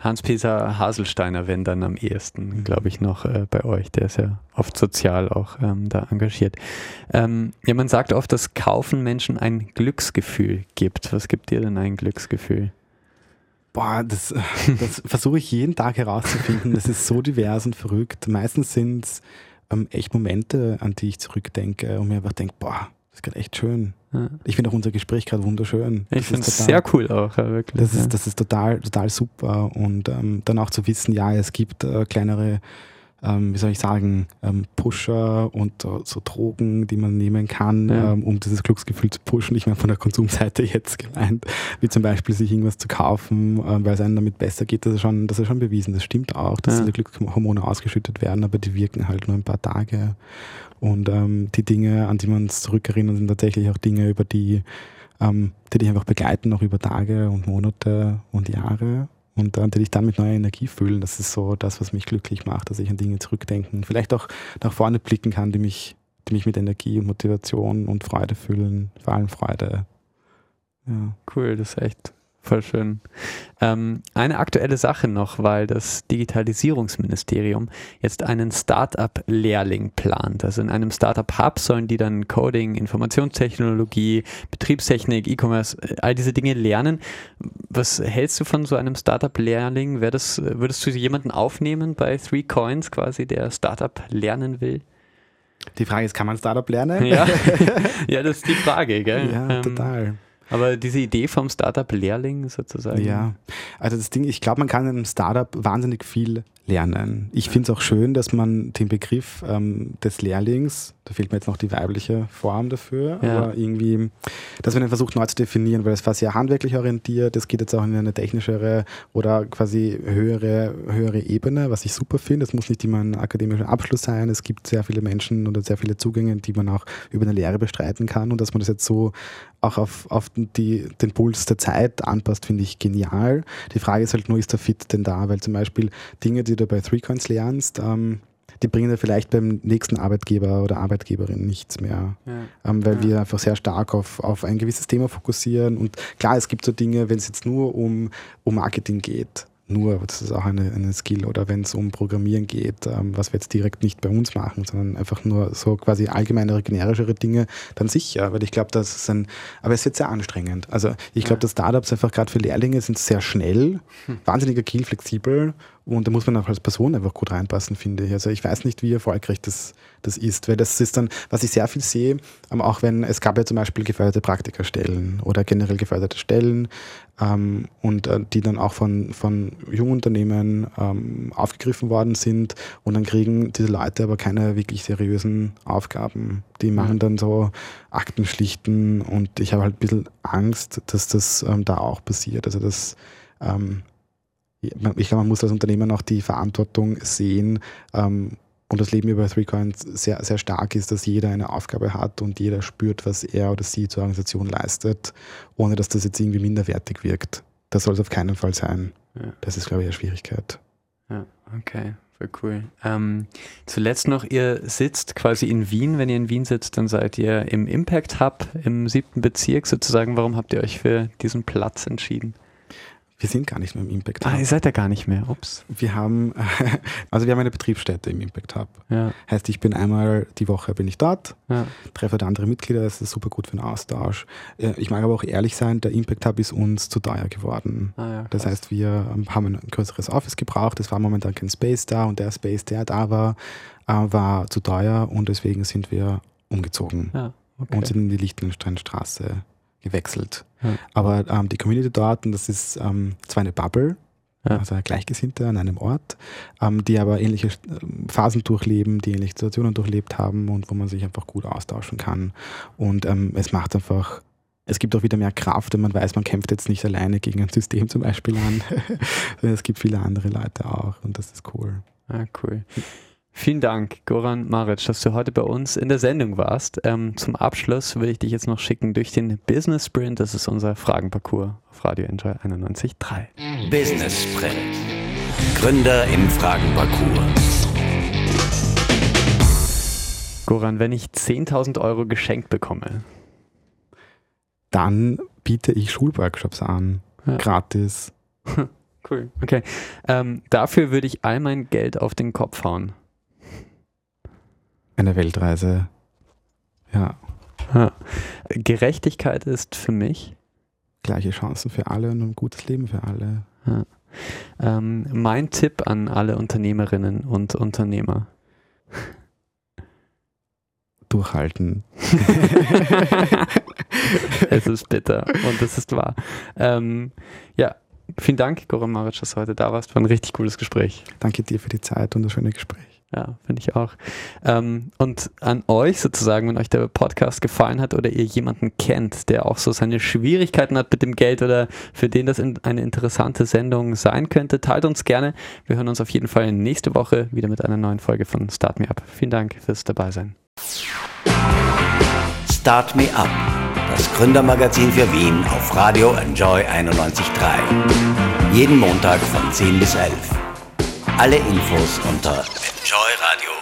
Hans-Peter Haselsteiner, wenn dann am ehesten, mhm. glaube ich, noch äh, bei euch. Der ist ja oft sozial auch ähm, da engagiert. Ähm, ja, man sagt oft, dass Kaufen Menschen ein Glücksgefühl gibt. Was gibt dir denn ein Glücksgefühl? Boah, das, das versuche ich jeden Tag herauszufinden. Das ist so divers und verrückt. Meistens sind es ähm, echt Momente, an die ich zurückdenke und mir einfach denke, boah, das ist gerade echt schön. Ja. Ich finde auch unser Gespräch gerade wunderschön. Ich finde es sehr cool auch, ja, wirklich. Das ist, das ist total, total super. Und ähm, dann auch zu wissen, ja, es gibt äh, kleinere ähm, wie soll ich sagen, ähm, Pusher und uh, so Drogen, die man nehmen kann, ja. ähm, um dieses Glücksgefühl zu pushen. Ich meine von der Konsumseite jetzt gemeint, wie zum Beispiel sich irgendwas zu kaufen, äh, weil es einem damit besser geht, das ist schon, das ist schon bewiesen. Das stimmt auch, dass ja. diese Glückshormone ausgeschüttet werden, aber die wirken halt nur ein paar Tage. Und ähm, die Dinge, an die man uns zurückerinnert, sind tatsächlich auch Dinge, über die, ähm, die dich einfach begleiten, noch über Tage und Monate und Jahre und dich dann mit neuer Energie füllen. Das ist so das, was mich glücklich macht, dass ich an Dinge zurückdenken und vielleicht auch nach vorne blicken kann, die mich, die mich mit Energie und Motivation und Freude füllen, vor allem Freude. Ja. Cool, das ist echt Voll schön. Ähm, eine aktuelle Sache noch, weil das Digitalisierungsministerium jetzt einen Startup-Lehrling plant. Also in einem Startup-Hub sollen die dann Coding, Informationstechnologie, Betriebstechnik, E-Commerce, äh, all diese Dinge lernen. Was hältst du von so einem Startup-Lehrling? Würdest du jemanden aufnehmen bei Three Coins quasi, der Startup lernen will? Die Frage ist, kann man Startup lernen? Ja, ja das ist die Frage, gell? Ja, ähm, total. Aber diese Idee vom Startup-Lehrling sozusagen. Ja, also das Ding, ich glaube, man kann in einem Startup wahnsinnig viel lernen. Ich finde es auch schön, dass man den Begriff ähm, des Lehrlings, da fehlt mir jetzt noch die weibliche Form dafür, ja. aber irgendwie, dass man den versucht neu zu definieren, weil es war sehr handwerklich orientiert, es geht jetzt auch in eine technischere oder quasi höhere, höhere Ebene, was ich super finde. Es muss nicht immer ein akademischer Abschluss sein, es gibt sehr viele Menschen oder sehr viele Zugänge, die man auch über eine Lehre bestreiten kann und dass man das jetzt so auch auf, auf die, den Puls der Zeit anpasst, finde ich genial. Die Frage ist halt nur, ist der Fit denn da? Weil zum Beispiel Dinge, die du bei Threecoins lernst, ähm, die bringen dir vielleicht beim nächsten Arbeitgeber oder Arbeitgeberin nichts mehr. Ja. Ähm, weil ja. wir einfach sehr stark auf, auf ein gewisses Thema fokussieren. Und klar, es gibt so Dinge, wenn es jetzt nur um, um Marketing geht, nur, das ist auch eine, eine Skill. Oder wenn es um Programmieren geht, ähm, was wir jetzt direkt nicht bei uns machen, sondern einfach nur so quasi allgemeinere, generischere Dinge, dann sicher, weil ich glaube, das ist ein, aber es wird sehr anstrengend. Also ich glaube, ja. dass Startups einfach gerade für Lehrlinge sind sehr schnell, hm. wahnsinnig agil, flexibel und da muss man auch als Person einfach gut reinpassen, finde ich. Also ich weiß nicht, wie erfolgreich das, das ist, weil das ist dann, was ich sehr viel sehe, auch wenn es gab ja zum Beispiel geförderte Praktikerstellen oder generell geförderte Stellen ähm, und äh, die dann auch von, von jungen Unternehmen ähm, aufgegriffen worden sind und dann kriegen diese Leute aber keine wirklich seriösen Aufgaben. Die machen dann so Akten schlichten und ich habe halt ein bisschen Angst, dass das ähm, da auch passiert. Also dass ähm, ich glaube, man muss als Unternehmen auch die Verantwortung sehen ähm, und das Leben über Threecoins sehr, sehr stark ist, dass jeder eine Aufgabe hat und jeder spürt, was er oder sie zur Organisation leistet, ohne dass das jetzt irgendwie minderwertig wirkt. Das soll es auf keinen Fall sein. Ja. Das ist, glaube ich, eine Schwierigkeit. Ja, okay. Voll cool. Ähm, zuletzt noch, ihr sitzt quasi in Wien. Wenn ihr in Wien sitzt, dann seid ihr im Impact Hub im siebten Bezirk sozusagen. Warum habt ihr euch für diesen Platz entschieden? Wir sind gar nicht mehr im Impact Hub. Ah, ihr seid ja gar nicht mehr. Ups. Wir haben, also wir haben eine Betriebsstätte im Impact Hub. Ja. Heißt, ich bin einmal die Woche bin ich dort, ja. treffe da andere Mitglieder, das ist super gut für den Austausch. Äh, ich mag aber auch ehrlich sein, der Impact Hub ist uns zu teuer geworden. Ah, ja, das heißt, wir ähm, haben ein größeres Office gebraucht, es war momentan kein Space da und der Space, der da war, äh, war zu teuer und deswegen sind wir umgezogen okay. und sind in die Lichtensteinstraße gewechselt. Ja. Aber ähm, die Community dort, und das ist ähm, zwar eine Bubble, ja. also Gleichgesinnte an einem Ort, ähm, die aber ähnliche ähm, Phasen durchleben, die ähnliche Situationen durchlebt haben und wo man sich einfach gut austauschen kann. Und ähm, es macht einfach es gibt auch wieder mehr Kraft, wenn man weiß, man kämpft jetzt nicht alleine gegen ein System zum Beispiel an. es gibt viele andere Leute auch und das ist cool. Ah, cool. Vielen Dank, Goran Maric, dass du heute bei uns in der Sendung warst. Ähm, zum Abschluss würde ich dich jetzt noch schicken durch den Business Sprint. Das ist unser Fragenparcours auf Radio Enjoy 91.3. Business Sprint. Gründer im Fragenparcours. Goran, wenn ich 10.000 Euro geschenkt bekomme, dann biete ich Schulworkshops an. Ja. Gratis. cool. Okay. Ähm, dafür würde ich all mein Geld auf den Kopf hauen. Eine Weltreise. Ja. ja. Gerechtigkeit ist für mich. Gleiche Chancen für alle und ein gutes Leben für alle. Ja. Ähm, mein Tipp an alle Unternehmerinnen und Unternehmer. Durchhalten. es ist bitter und es ist wahr. Ähm, ja, vielen Dank, Goran Maric, dass du heute da warst. War ein richtig cooles Gespräch. Danke dir für die Zeit und das schöne Gespräch. Ja, finde ich auch. Ähm, und an euch sozusagen, wenn euch der Podcast gefallen hat oder ihr jemanden kennt, der auch so seine Schwierigkeiten hat mit dem Geld oder für den das in eine interessante Sendung sein könnte, teilt uns gerne. Wir hören uns auf jeden Fall nächste Woche wieder mit einer neuen Folge von Start Me Up. Vielen Dank fürs Dabeisein. Start Me Up, das Gründermagazin für Wien auf Radio Enjoy 91.3. Jeden Montag von 10 bis 11. Alle Infos unter enjoyradio.at.